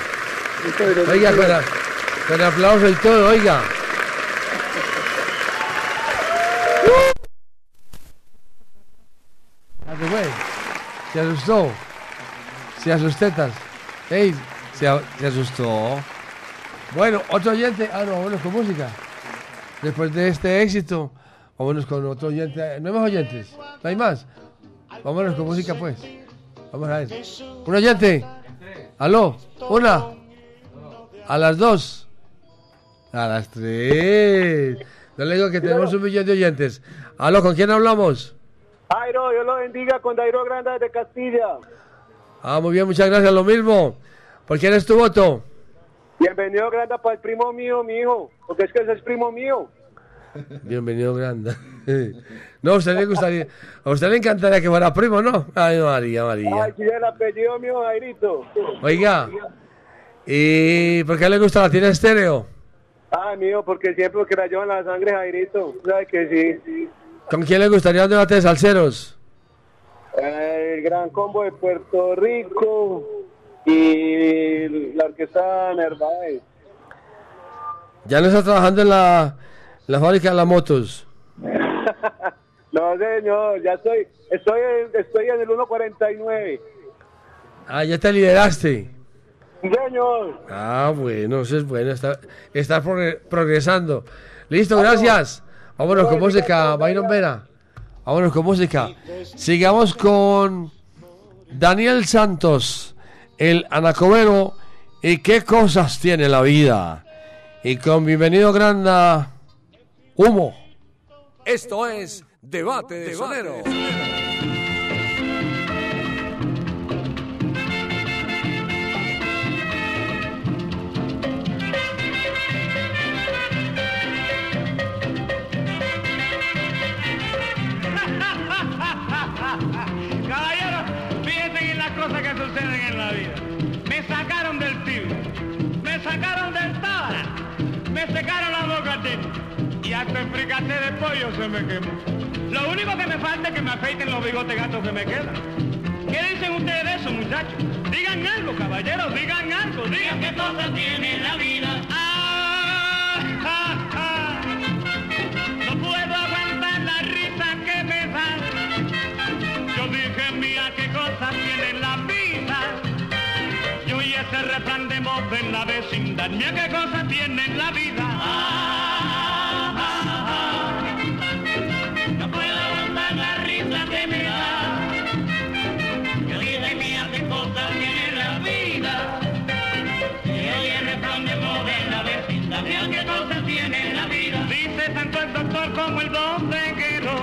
Oiga, con, a- con aplauso y todo, oiga. Güey. Se asustó. Se asustetas. Ey, se, se asustó. Bueno, otro oyente. Ah, no, vámonos con música. Después de este éxito, vámonos con otro oyente. ¿No hay más oyentes? ¿No hay más? Vámonos con música, pues. Vamos a ver. Un oyente. Aló. Una. A las dos. A las tres. No le digo que tenemos un millón de oyentes. Aló, ¿con quién hablamos? Jairo, Dios lo bendiga con Dairo Granda de Castilla. Ah, muy bien, muchas gracias. Lo mismo. ¿Por quién es tu voto? Bienvenido Granda para el primo mío, mi hijo, porque es que ese es primo mío. Bienvenido, Granda. No, a usted le gustaría. A usted le encantaría que fuera primo, ¿no? Ay, María, María. Ay, el apellido mío, Jairito. Oiga, ¿y por qué le gusta la tienda estéreo? Ay, mío, porque siempre que la llevan la sangre, Jairito. ¿Sabes que sí? ¿Con quién le gustaría un debate de salseros? El gran combo de Puerto Rico y la orquesta Nervaez. Ya no está trabajando en la, la fábrica de las motos. No, señor, ya estoy, estoy, en, estoy en el 149. Ah, ya te lideraste. Señor. Ah, bueno, eso es bueno. Está, está progre- progresando. Listo, gracias. Vámonos con música, Byron Vera. Vámonos con música. Sigamos con Daniel Santos, el anacobero. ¿Y qué cosas tiene la vida? Y con bienvenido Granda, Humo. Esto es Debate de Soneros. Caballeros, fíjense en las cosas que suceden en la vida. Me sacaron del tiro, me sacaron del tábara, me secaron la boca y hasta el fricate de pollo se me quemó. Lo único que me falta es que me afeiten los bigotes gatos que me quedan. ¿Qué dicen ustedes de eso, muchachos? Digan algo, caballeros, digan algo, digan qué cosas tiene la vida. Ah, ah, ah. No puedo aguantar la risa que me da. Yo dije, mira qué cosas tiene la vida. Yo y ese refrán de en la vecindad. Mira qué cosas tiene la vida. Como el bodeguero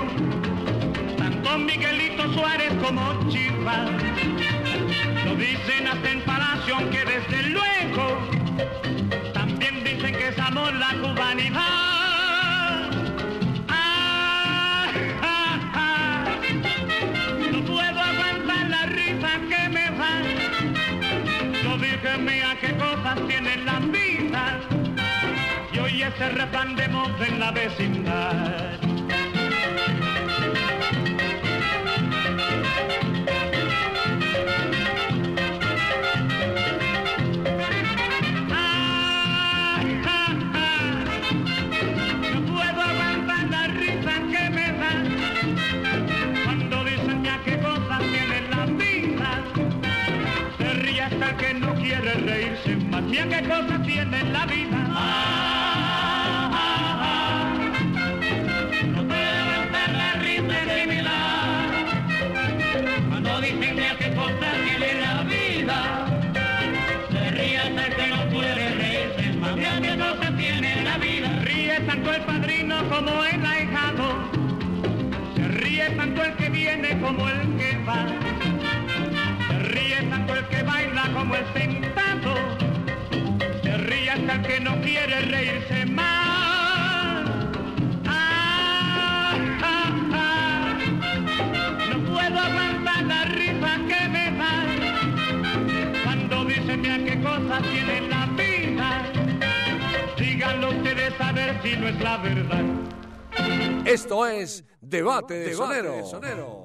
tanto Miguelito Suárez como Chiva. Lo dicen hasta en Palacio, aunque desde luego también dicen que es amor la cubanidad. Vida. Se ríe hasta que no quiere reírse más. Mira qué cosas tiene la vida. El que baila como el sentado. Se ríe hasta el que no quiere reírse más. Ah, ah, ah. No puedo aguantar la risa que me da cuando dicen mira qué cosas tiene la vida. Díganlo ustedes a ver si no es la verdad. Esto es Debate de. Cosita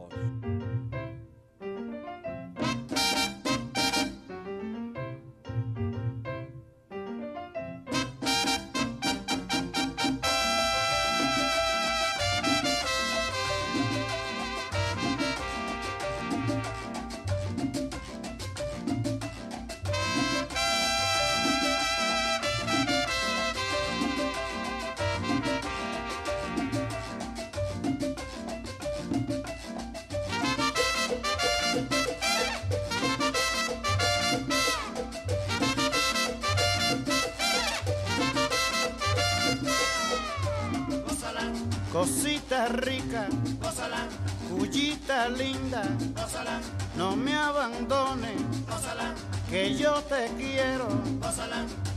te quiero.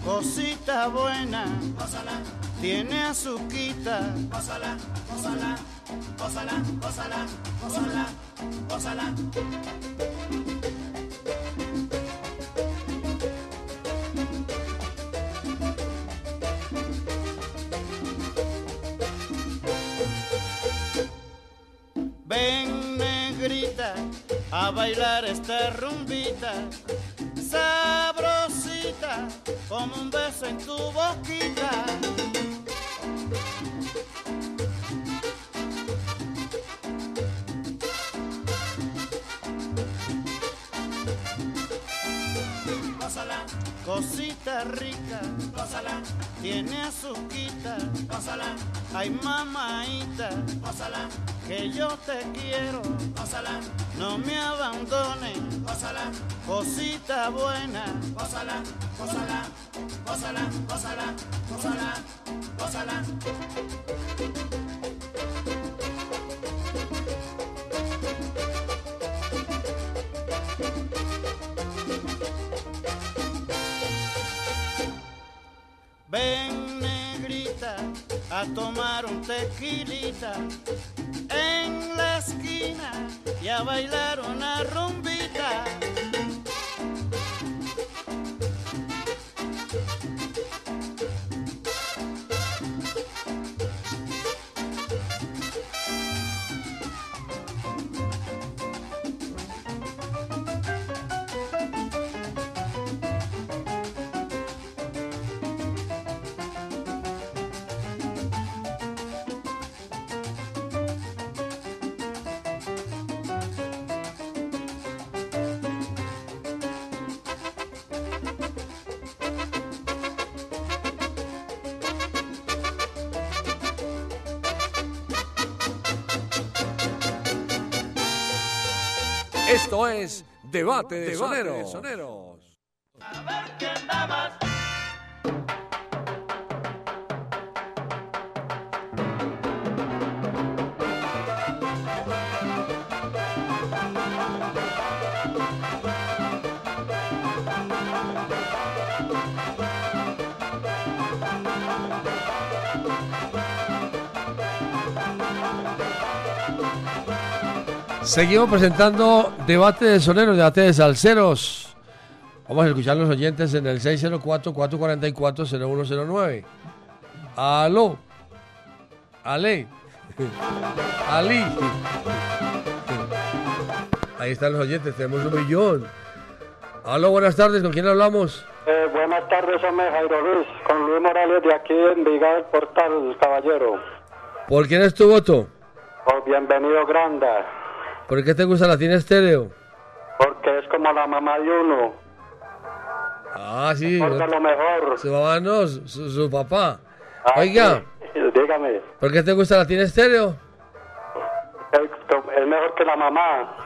Cosita buena, tiene azuquita, Ven negrita a bailar esta rumbita, como un beso en tu boquita. Cosita rica, Gózala, tiene azuquita, gózala, ay mamaita, gózala, que yo te quiero, gózala, no me abandones, gózala, cosita buena, gózala, gózala, gózala, gózala, gózala, gózala. Ven negrita a tomar un tequilita en la esquina y a bailar una rumbita. Debate de Soneros. Seguimos presentando debate de soneros, debate de salseros. Vamos a escuchar a los oyentes en el 604-444-0109. Aló. Ale. Ali. Ahí están los oyentes, tenemos un millón. Aló, buenas tardes, ¿con quién hablamos? Eh, buenas tardes, hombre, Jairo Luis, con Luis Morales de aquí en Viga del Portal, caballero. ¿Por quién es tu voto? Oh, bienvenido, Granda, ¿Por qué te gusta la tiene estéreo? porque es como la mamá de uno. Ah, sí. Por lo mejor. Su mamá no, su, su papá. Ah, Oiga, sí, Dígame, ¿por qué te gusta la tiene estéreo? es, mejor que la mamá.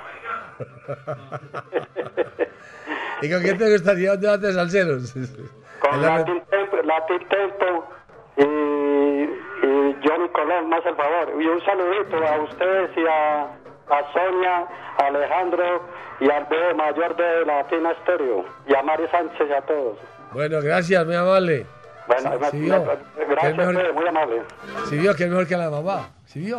¿Y con quién te gustaría un debate de salseros? Con Latin Tempo, Latin Tempo y, y Johnny Colón, más el favor. Y un saludito a ustedes y a, a Sonia, a Alejandro y al bebé mayor de Latina Estéreo. Y a Mari Sánchez y a todos. Bueno, gracias, muy amable. Bueno, Sí, me- me- gracias, mejor- bebé, muy amable. Si vio que es mejor que la mamá. Si vio.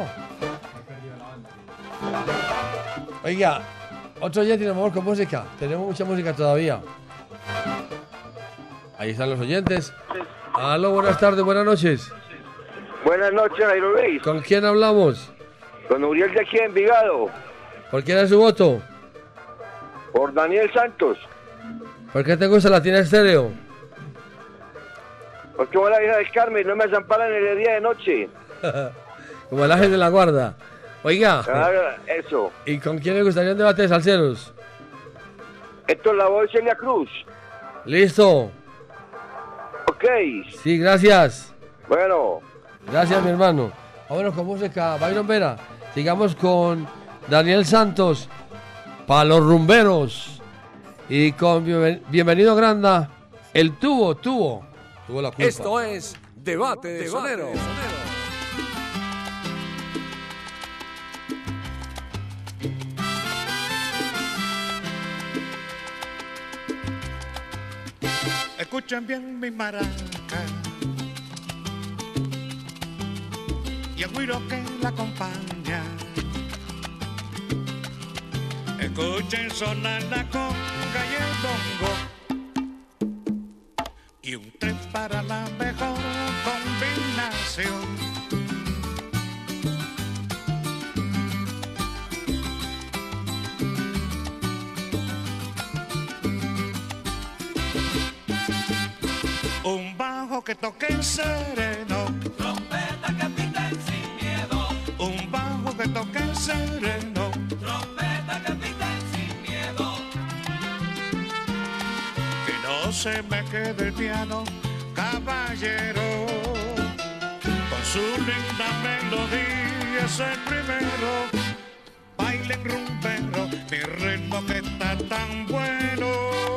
Oiga, otro día tiene amor con música. Tenemos mucha música todavía. Ahí están los oyentes. Aló, buenas tardes, buenas noches. Buenas noches, Jairo Luis. ¿Con quién hablamos? Con Uriel de aquí en Envigado. ¿Por quién es su voto? Por Daniel Santos. ¿Por qué te gusta la tiene estéreo? Porque vos la hija del Carmen no me desamparan en el día de noche. Como el ángel de la guarda. Oiga, Ah, eso. ¿y con quién le gustaría un debate de salseros? Esto es la voz de Celia Cruz. Listo. Ok. Sí, gracias. Bueno. Gracias, mi hermano. Vámonos con música. Byron Vera. Sigamos con Daniel Santos. Para los rumberos. Y con Bienven- Bienvenido Granda. El tubo, tubo. Tuvo la culpa. Esto es Debate de Soneros. Escuchen bien mi maraca y el güiro que la acompaña. Escuchen sonar la conga y el bongo y un tren para la mejor combinación. Un bajo que toque sereno. sereno. Trompeta que sin miedo. Que no se me quede el piano, caballero. Con su linda melodía es el primero. Bailen rumbero, mi ritmo que está tan bueno.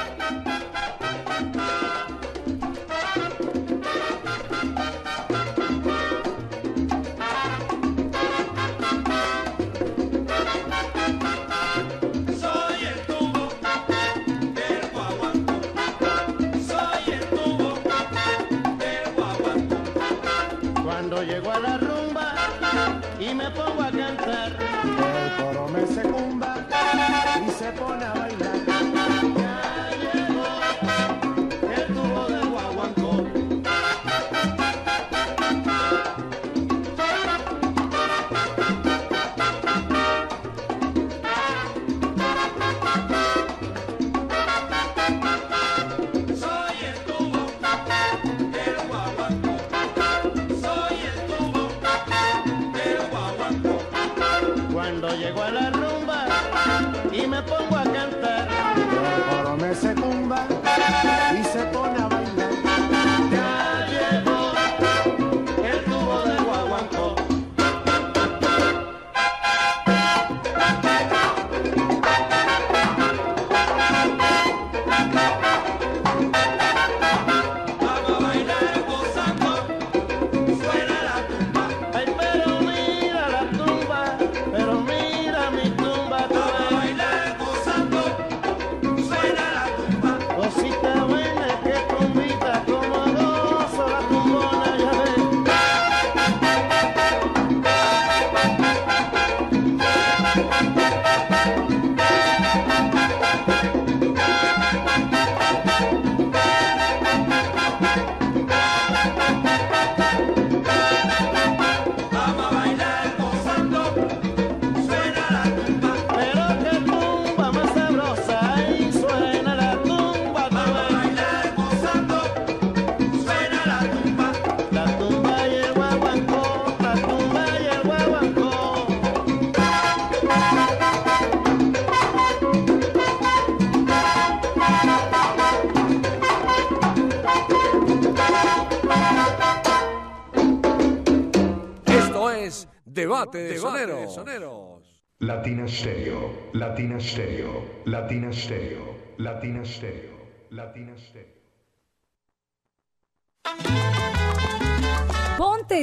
Debate de Soneros. Latina Stereo, Latina Stereo, Latina Stereo, Latina Stereo, Latina Stereo.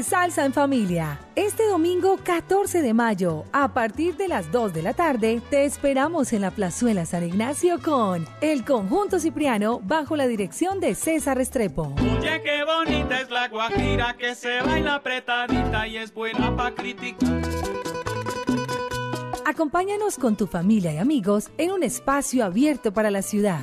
Salsa en familia. Este domingo 14 de mayo, a partir de las 2 de la tarde, te esperamos en la Plazuela San Ignacio con el Conjunto Cipriano bajo la dirección de César Restrepo. Oye, qué bonita es la guajira que se baila apretadita y es buena pa' criticar. Acompáñanos con tu familia y amigos en un espacio abierto para la ciudad.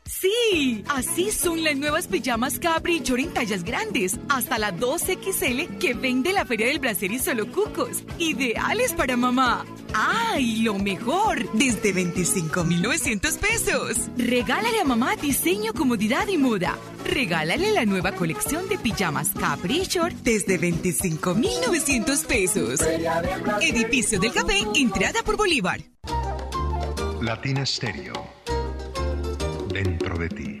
Sí, así son las nuevas pijamas Capri y en tallas grandes, hasta la 2XL que vende la Feria del Bracer y Solo Cucos. Ideales para mamá. ¡Ay, lo mejor! Desde 25,900 pesos. Regálale a mamá diseño, comodidad y moda. Regálale la nueva colección de pijamas Capri Short desde 25,900 pesos. Edificio del Café, entrada por Bolívar. Latina Stereo. Dentro de ti.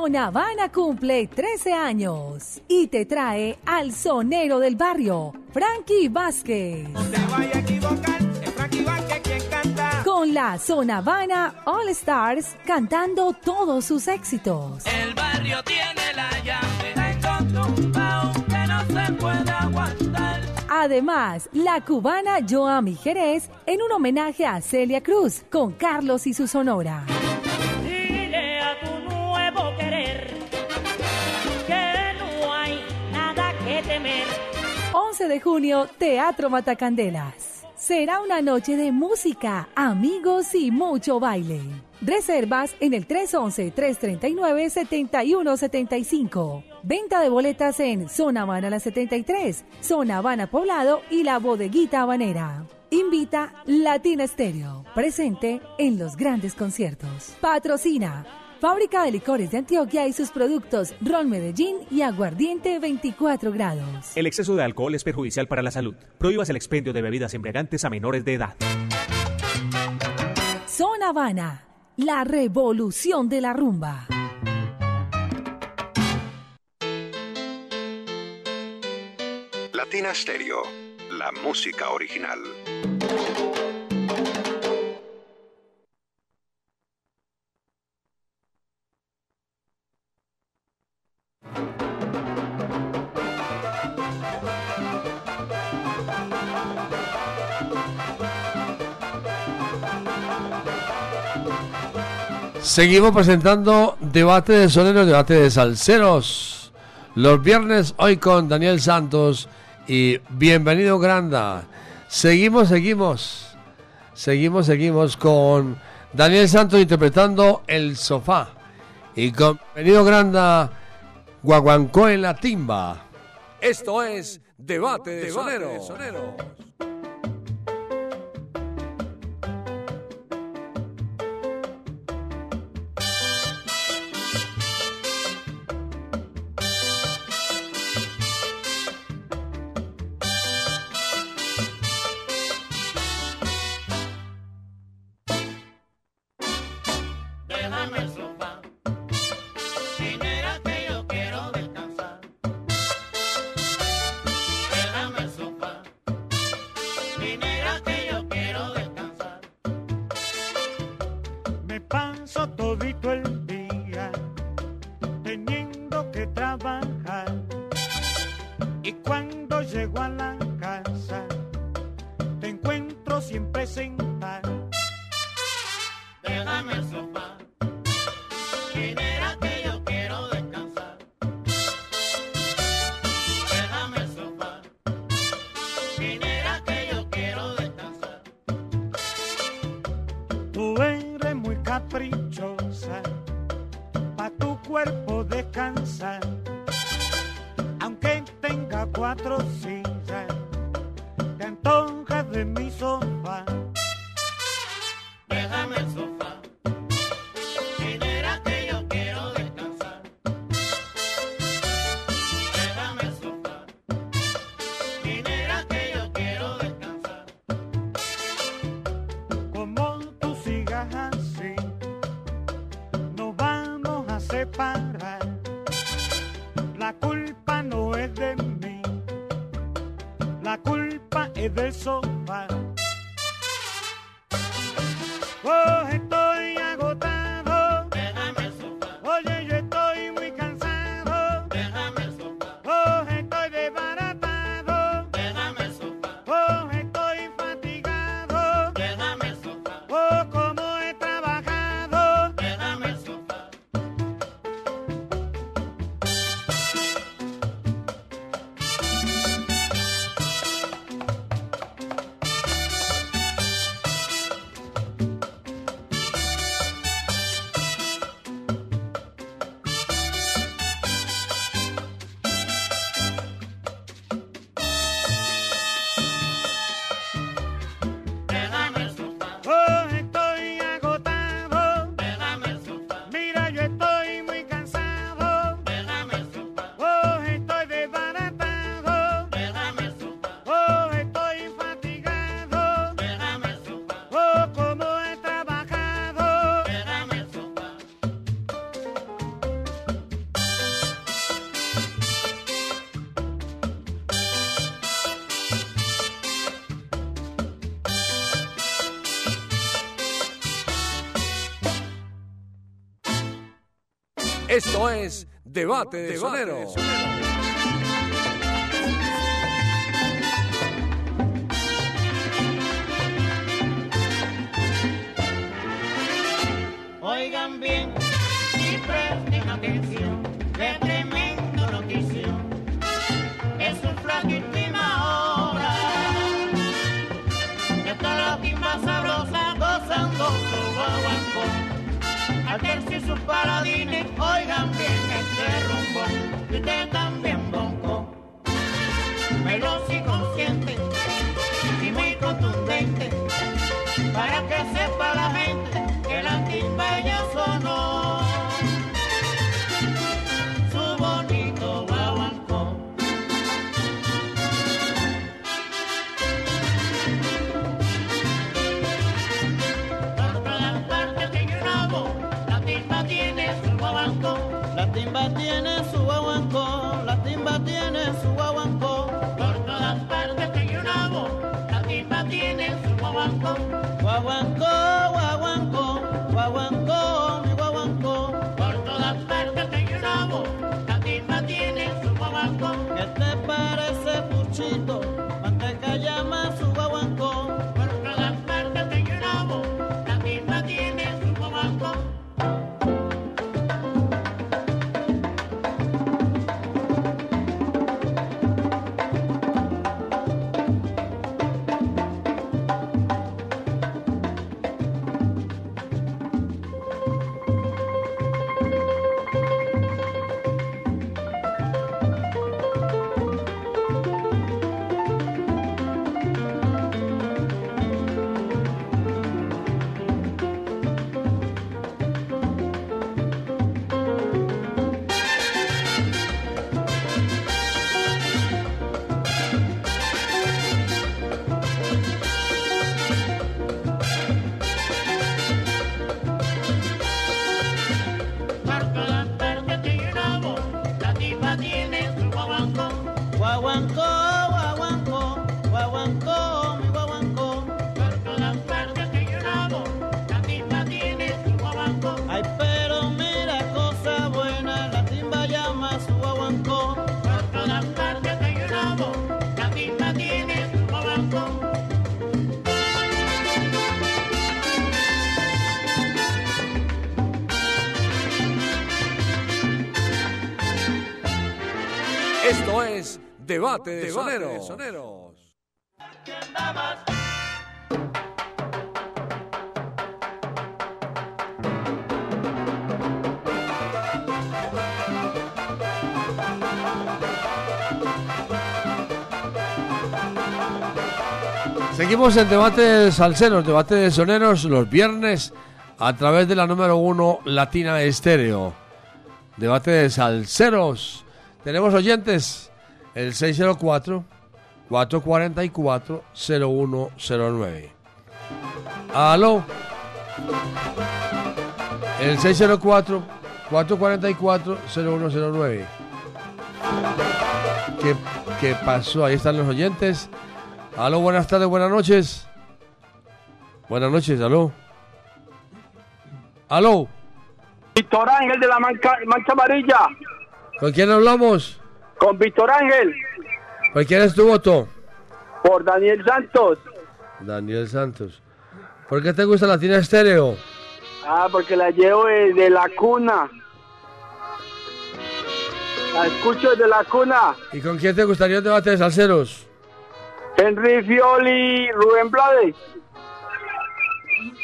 Zona Habana cumple 13 años y te trae al sonero del barrio, Frankie Vázquez. Con la Zona Habana All Stars cantando todos sus éxitos. El barrio tiene la llave que no se puede aguantar. Además, la cubana Joami Jerez en un homenaje a Celia Cruz con Carlos y su sonora. 11 de junio, Teatro Matacandelas. Será una noche de música, amigos y mucho baile. Reservas en el 311-339-7175. Venta de boletas en Zona Habana La 73, Zona Habana Poblado y La Bodeguita Habanera. Invita Latina Stereo, presente en los grandes conciertos. Patrocina Fábrica de Licores de Antioquia y sus productos Ron Medellín y Aguardiente 24 grados. El exceso de alcohol es perjudicial para la salud. Prohíbas el expendio de bebidas embriagantes a menores de edad. Zona Habana, la revolución de la rumba. Latina Stereo, la música original. Seguimos presentando debate de soneros, debate de salseros. Los viernes hoy con Daniel Santos y bienvenido Granda. Seguimos, seguimos. Seguimos, seguimos con Daniel Santos interpretando El Sofá. Y con bienvenido Granda, Guaguancó en la timba. Esto es Debate de Soneros. Déjame Esto es Debate de Sonero. Oigan bien y presten atención. Debate de Soneros. Seguimos en debate de salseros, debate de soneros los viernes a través de la número uno Latina Estéreo. Debate de salseros. Tenemos oyentes, el 604 444 0109. Aló. El 604 444 0109. ¿Qué, ¿Qué pasó? Ahí están los oyentes. Aló, buenas tardes, buenas noches. Buenas noches, aló. Aló. Víctor Ángel de la Mancha, Mancha Amarilla. ¿Con quién hablamos? Con Víctor Ángel. ¿Por quién es tu voto? Por Daniel Santos. Daniel Santos. ¿Por qué te gusta Latina Estéreo? Ah, porque la llevo desde la cuna. La escucho desde la cuna. ¿Y con quién te gustaría un debate de salseros? Henry Fioli, Rubén Blades.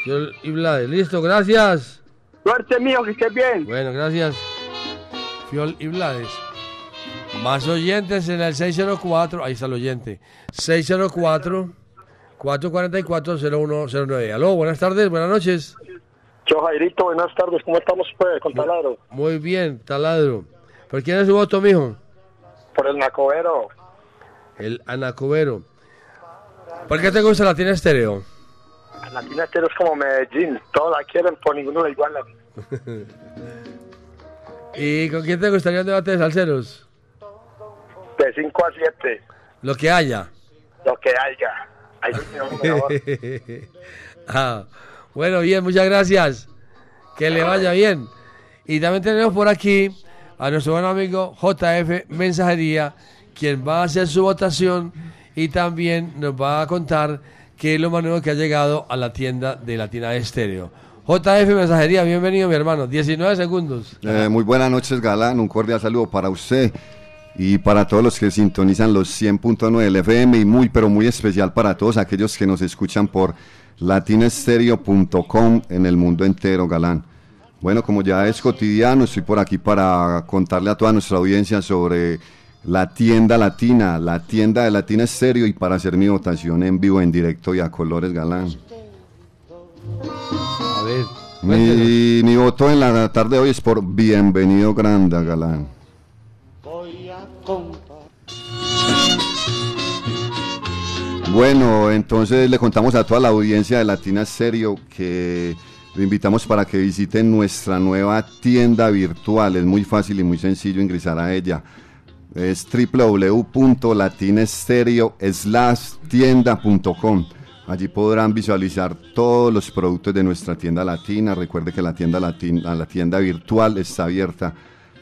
Yo y Blades. Listo, gracias. Suerte mío, que estés bien. Bueno, gracias. Fiol y Blades. Más oyentes en el 604. Ahí está el oyente. 604 444 0109. Aló, buenas tardes, buenas noches. Yo, Jairito, buenas tardes. ¿Cómo estamos, pues, con Taladro? Muy bien, taladro. ¿Por quién es su voto, mijo? Por el Nacovero. El Anacobero. ¿Por qué te gusta Latina Estéreo? Latina Estéreo es como Medellín. Todos la quieren, por ninguno la igualan. ¿Y con quién te gustaría un debate de salseros? De 5 a 7, Lo que haya. lo que haya. Ahí sí. Ah, bueno, bien, muchas gracias. Que le vaya bien. Y también tenemos por aquí a nuestro buen amigo JF Mensajería, quien va a hacer su votación y también nos va a contar qué es lo más nuevo que ha llegado a la tienda de Latina Estéreo. JF Mensajería, bienvenido mi hermano. 19 segundos. Eh, muy buenas noches, Galán. Un cordial saludo para usted y para todos los que sintonizan los 100.9 del FM y muy, pero muy especial para todos aquellos que nos escuchan por latinestereo.com en el mundo entero, Galán. Bueno, como ya es cotidiano, estoy por aquí para contarle a toda nuestra audiencia sobre la tienda latina, la tienda de Latina Estéreo y para hacer mi votación en vivo, en directo y a colores, Galán. A ver. Mi, mi voto en la tarde de hoy es por Bienvenido Granda, Galán. Bueno, entonces le contamos a toda la audiencia de Latina Serio que lo invitamos para que visiten nuestra nueva tienda virtual. Es muy fácil y muy sencillo ingresar a ella. Es www.latinestereo.com. Allí podrán visualizar todos los productos de nuestra tienda latina. Recuerde que la tienda, latina, la tienda virtual está abierta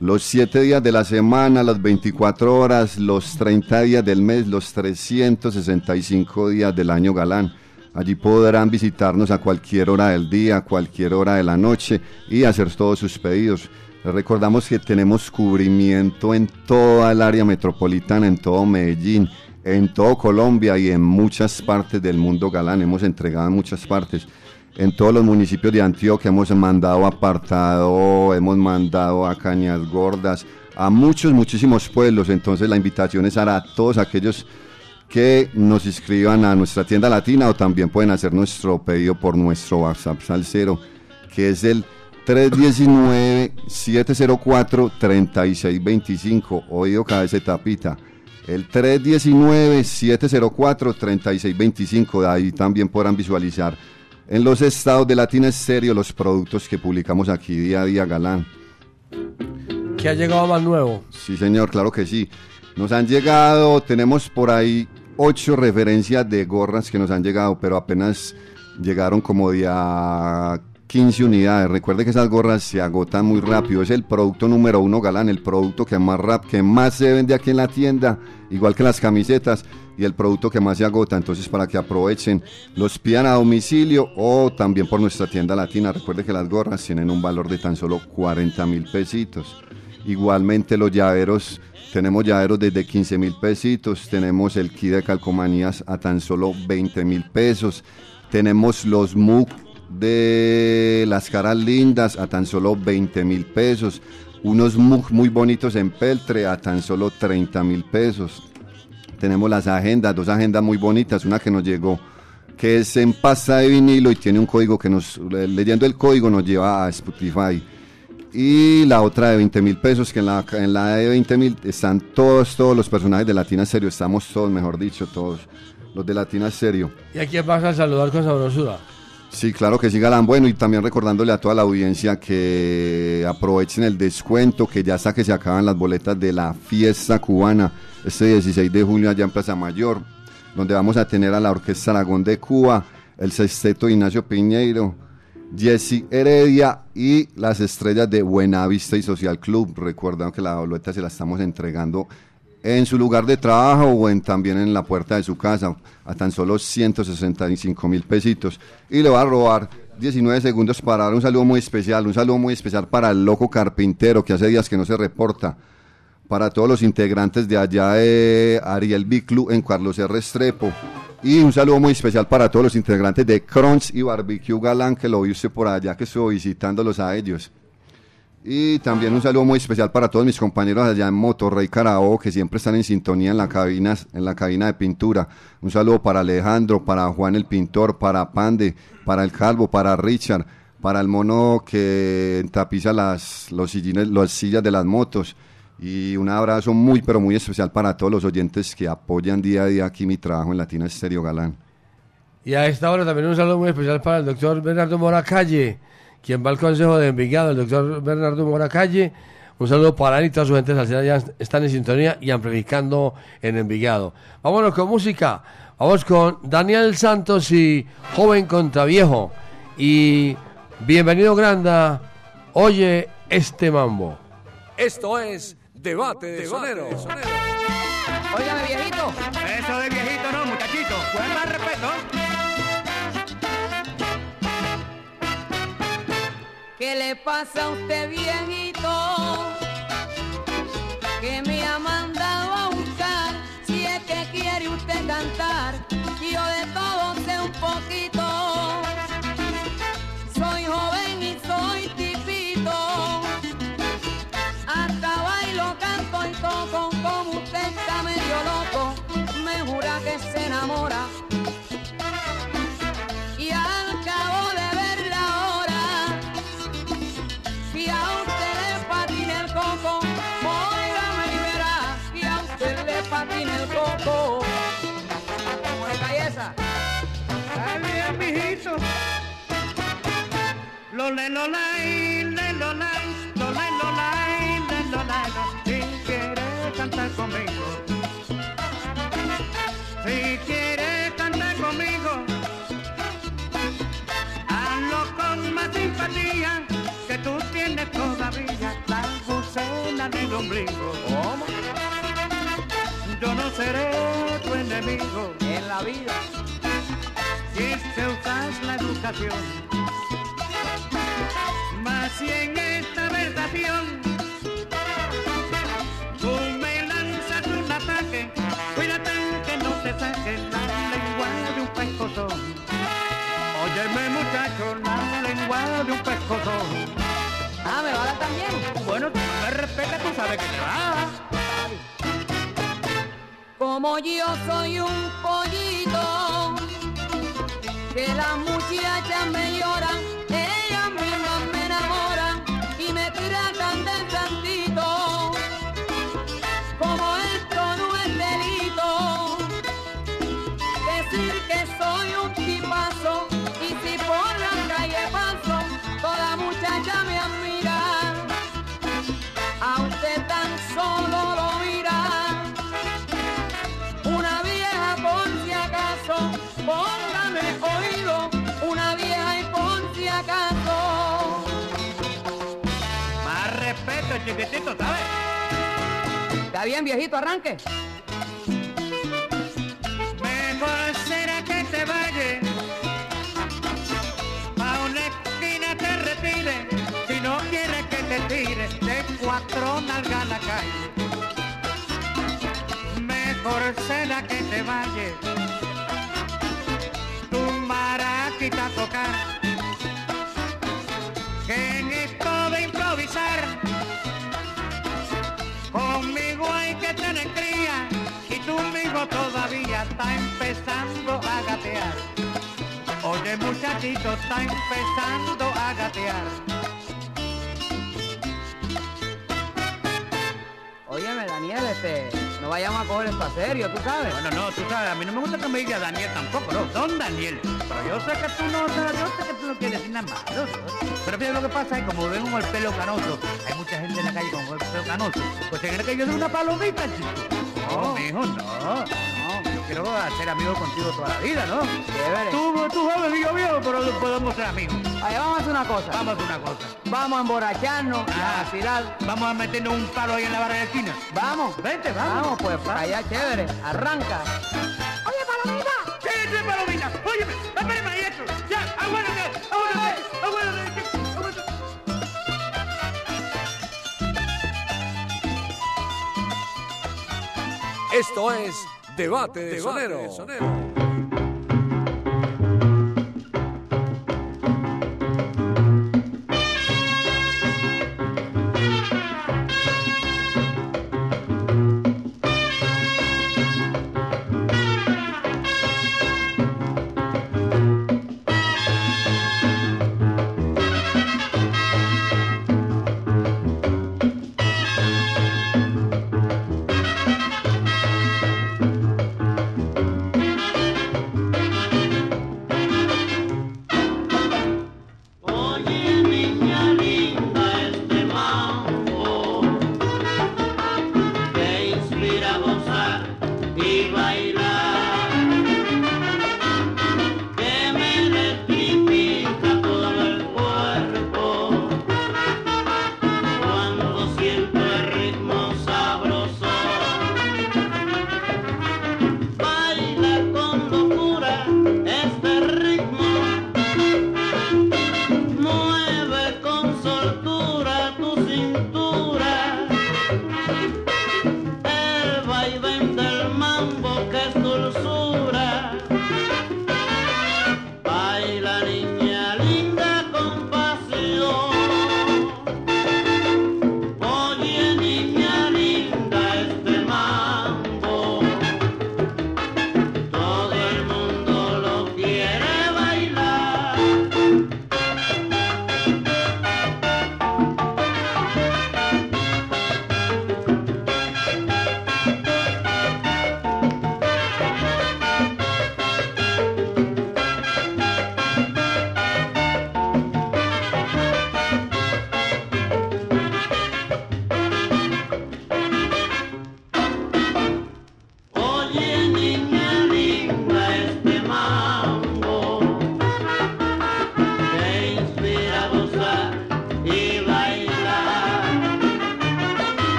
los 7 días de la semana, las 24 horas, los 30 días del mes, los 365 días del año galán. Allí podrán visitarnos a cualquier hora del día, a cualquier hora de la noche y hacer todos sus pedidos. Recordamos que tenemos cubrimiento en toda el área metropolitana, en todo Medellín, en todo Colombia y en muchas partes del mundo galán. Hemos entregado en muchas partes. En todos los municipios de Antioquia hemos mandado apartado, hemos mandado a Cañas Gordas, a muchos, muchísimos pueblos. Entonces la invitación es a todos aquellos que nos inscriban a nuestra tienda latina o también pueden hacer nuestro pedido por nuestro WhatsApp Salcero, que es el 319-704-3625. Oído cabeza de tapita. El 319-704-3625. De ahí también podrán visualizar en los estados de Latina Estéreo los productos que publicamos aquí día a día, Galán. ¿Qué ha llegado más nuevo? Sí, señor, claro que sí. Nos han llegado, tenemos por ahí ocho referencias de gorras que nos han llegado, pero apenas llegaron como de a 15 unidades. Recuerde que esas gorras se agotan muy rápido. Es el producto número uno, Galán, el producto que más rap, que más se vende aquí en la tienda, igual que las camisetas y el producto que más se agota. Entonces, para que aprovechen, los pidan a domicilio o también por nuestra tienda latina. Recuerde que las gorras tienen un valor de tan solo 40 mil pesitos. Igualmente los llaveros Tenemos llaveros desde 15 mil pesitos, tenemos el kit de calcomanías a tan solo 20 mil pesos, tenemos los MUC de las caras lindas a tan solo 20 mil pesos, unos MUC muy bonitos en peltre a tan solo 30 mil pesos. Tenemos las agendas, dos agendas muy bonitas, una que nos llegó que es en pasta de vinilo y tiene un código que nos, leyendo el código nos lleva a Spotify. Y la otra de 20 mil pesos, que en la, en la de 20 mil están todos, todos los personajes de Latina Serio, estamos todos, mejor dicho, todos los de Latina Serio. ¿Y a quién vas a saludar con sabrosura? Sí, claro que sí, Galán. Bueno, y también recordándole a toda la audiencia que aprovechen el descuento, que ya hasta que se acaban las boletas de la fiesta cubana este 16 de julio allá en Plaza Mayor, donde vamos a tener a la Orquesta Aragón de Cuba, el sexteto Ignacio Piñeiro, Jesse Heredia y las estrellas de Buenavista y Social Club. Recuerden que la boleta se la estamos entregando en su lugar de trabajo o en, también en la puerta de su casa a tan solo 165 mil pesitos. Y le va a robar 19 segundos para dar un saludo muy especial, un saludo muy especial para el loco carpintero que hace días que no se reporta. Para todos los integrantes de allá de Ariel Biclu en Carlos R. Estrepo. Y un saludo muy especial para todos los integrantes de Crunch y Barbecue Galán, que lo vi usted por allá, que estuvo visitándolos a ellos. Y también un saludo muy especial para todos mis compañeros allá en Motorrey Carabobo, que siempre están en sintonía en la, cabina, en la cabina de pintura. Un saludo para Alejandro, para Juan el Pintor, para Pande, para el Calvo, para Richard, para el mono que tapiza las, los sillines, las sillas de las motos. Y un abrazo muy, pero muy especial para todos los oyentes que apoyan día a día aquí mi trabajo en Latina Estéreo Galán. Y a esta hora también un saludo muy especial para el doctor Bernardo Moracalle, quien va al Consejo de Envigado, el doctor Bernardo Moracalle. Un saludo para él y toda su gente salsera ya están en sintonía y amplificando en Envigado. Vámonos con música. Vamos con Daniel Santos y Joven contra Viejo. Y bienvenido Granda, oye este mambo. Esto es Debate de Soneros. Óigame, viejito. ¿Qué le pasa a usted, viejito? Que me ha mandado a buscar. Si es que quiere usted cantar, yo de todo sé un poquito. Soy joven y soy tipito. Hasta bailo, canto y toco. Como usted está medio loco, me jura que se enamora. Yo no seré tu enemigo. En la vida. Si es que usas la educación. Si en esta versación tú me lanzas un ataque, cuídate que no te saque la lengua de un pescozón. Óyeme muchacho, la lengua de un pescozón. Ah, ¿me va a dar también? Bueno, tú me respetas, tú sabes que te va. Como yo soy un pollito, que las muchachas me lloran, ¿sabes? Está bien, viejito, arranque. Mejor será que te vayas a una esquina te retire si no quieres que te tire de cuatro nalgas a la calle. será que te vayas. Tu maraquita a tocar. Empezando a gatear. Oye muchachito, está empezando a gatear. Óyeme, Daniel, este, no vayamos a coger esto a serio, ¿tú sabes? Bueno, no, tú sabes, a mí no me gusta que me diga Daniel tampoco, no, don Daniel. Pero yo sé que tú no, yo sé que tú no quieres decir nada malo. Pero fíjate lo que pasa es como ven con el pelo canoso, hay mucha gente en la calle con el pelo canoso, pues se cree que yo soy una palomita, chico. No, mijo, no, no, yo quiero ser amigo contigo toda la vida, ¿no? Chévere. Tú, tú joven y yo viejo, pero podemos ser amigos. Oye, vamos a hacer una cosa. Vamos a hacer una cosa. Vamos a emborracharnos a Ah. vacilar. Vamos a meternos un palo ahí en la barra de esquina. Vamos. Vente, vamos. Vamos, pues, para allá, chévere. Arranca. ¡Oye, palomita! Sí, sí, palomita. Óyeme, espérame ahí esto. Ya, aguántate, aguántate. aguántate. Esto es Debate de. Oye,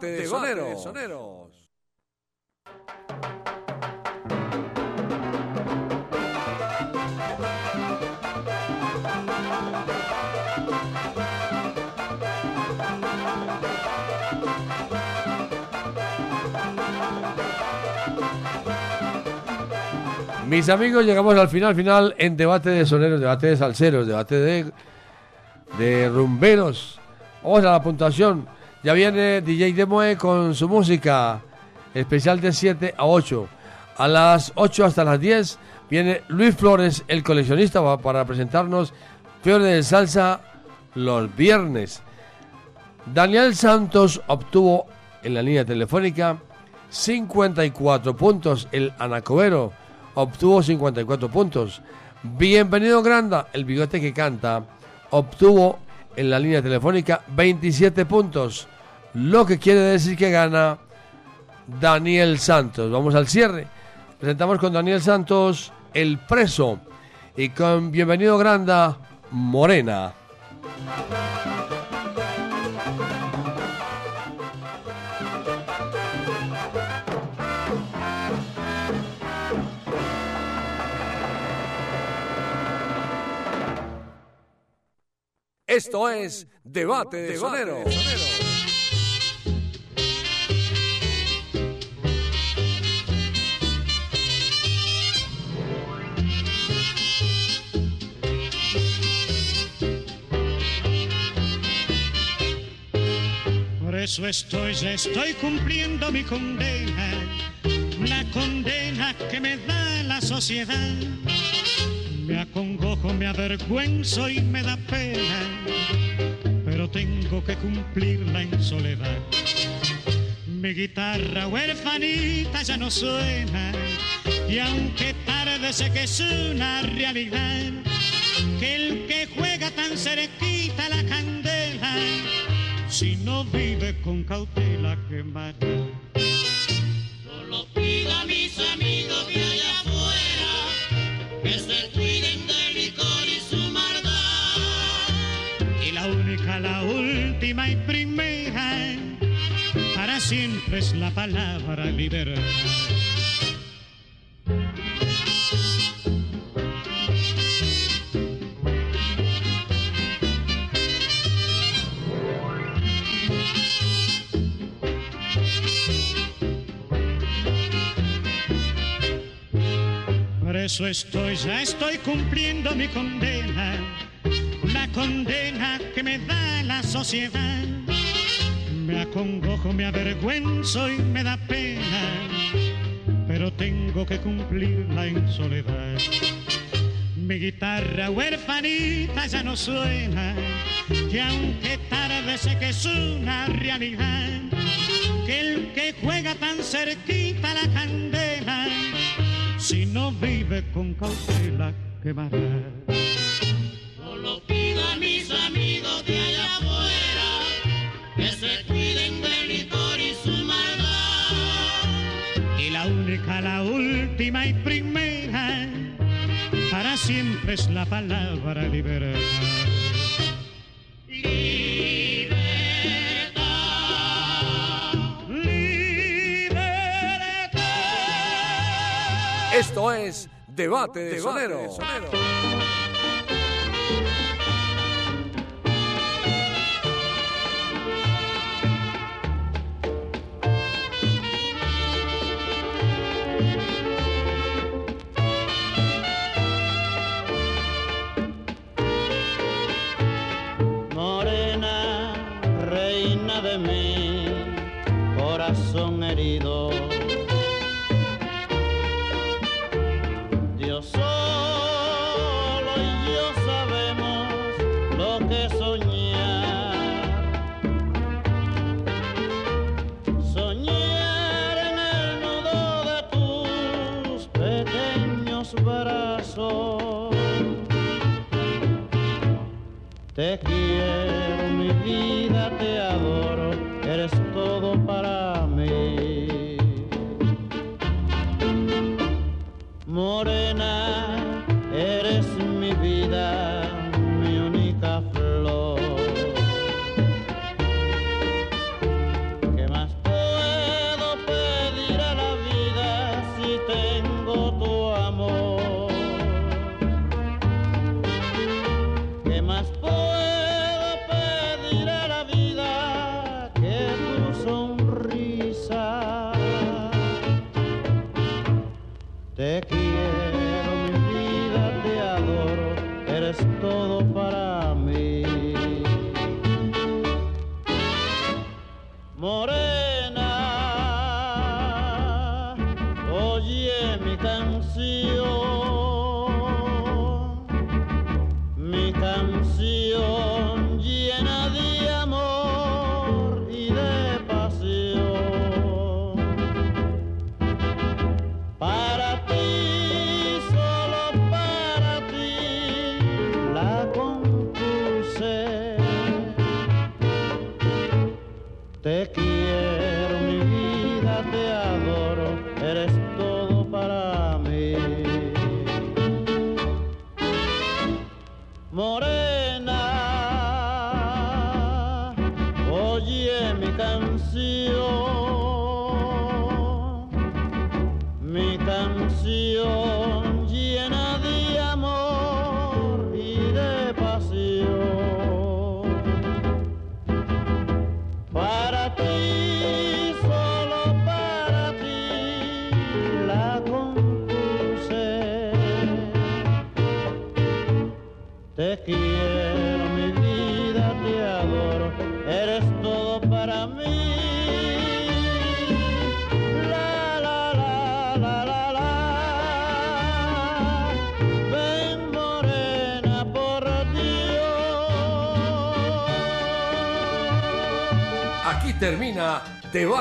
Debate de Soneros. Mis amigos, llegamos al final, final en debate de soneros, debate de salseros, debate de, de rumberos. Vamos a la puntuación. Ya viene DJ Demoe con su música especial de 7 a 8. A las 8 hasta las 10 viene Luis Flores, el coleccionista, para presentarnos Fiore de Salsa los viernes. Daniel Santos obtuvo en la línea telefónica 54 puntos. El Anacobero obtuvo 54 puntos. Bienvenido Granda, el bigote que canta, obtuvo en la línea telefónica 27 puntos. Lo que quiere decir que gana Daniel Santos. Vamos al cierre. Presentamos con Daniel Santos El Preso y con Bienvenido Granda Morena. Esto es Debate de Sonero. Por eso estoy, ya estoy cumpliendo mi condena, la condena que me da la sociedad. Me acongojo, me avergüenzo y me da pena, que cumplirla en soledad. Mi guitarra huerfanita ya no suena, y aunque tarde sé que es una realidad, que el que juega tan cerquita la candela, si no vive con cautela quemará. Solo pido a mis amigos última y primera, para siempre es la palabra libertad. Por eso estoy, ya estoy cumpliendo mi condena, condena que me da la sociedad. Me acongojo, me avergüenzo y me da pena, pero tengo que cumplirla en soledad. Mi guitarra huerfanita ya no suena, que aunque tarde sé que es una realidad, que el que juega tan cerquita la candela, si no vive con cautela quemará. Solo pido a mis amigos de allá afuera que se cuiden del licor y su maldad. Y la única, la última y primera, para siempre es la palabra libertad. Esto es Debate de Sonero. Morena, de mi corazón herido. Dios solo y yo sabemos lo que soñar. Soñar en el nudo de tus pequeños brazos. Te quiero, mi vida,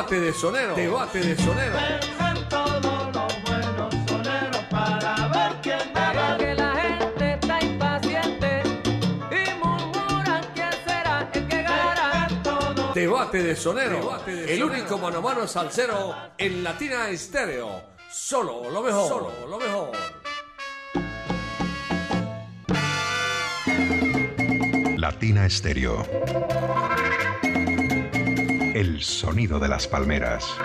Debate de Sonero. Debate de Sonero. todos los buenos soneros para ver quién gana. que la gente está impaciente y murmuran quién será el que ganará. Debate de Sonero. el único mano a mano salsero en Latina Estéreo. Solo lo mejor. Solo lo mejor. Latina Estéreo. El sonido de las palmeras.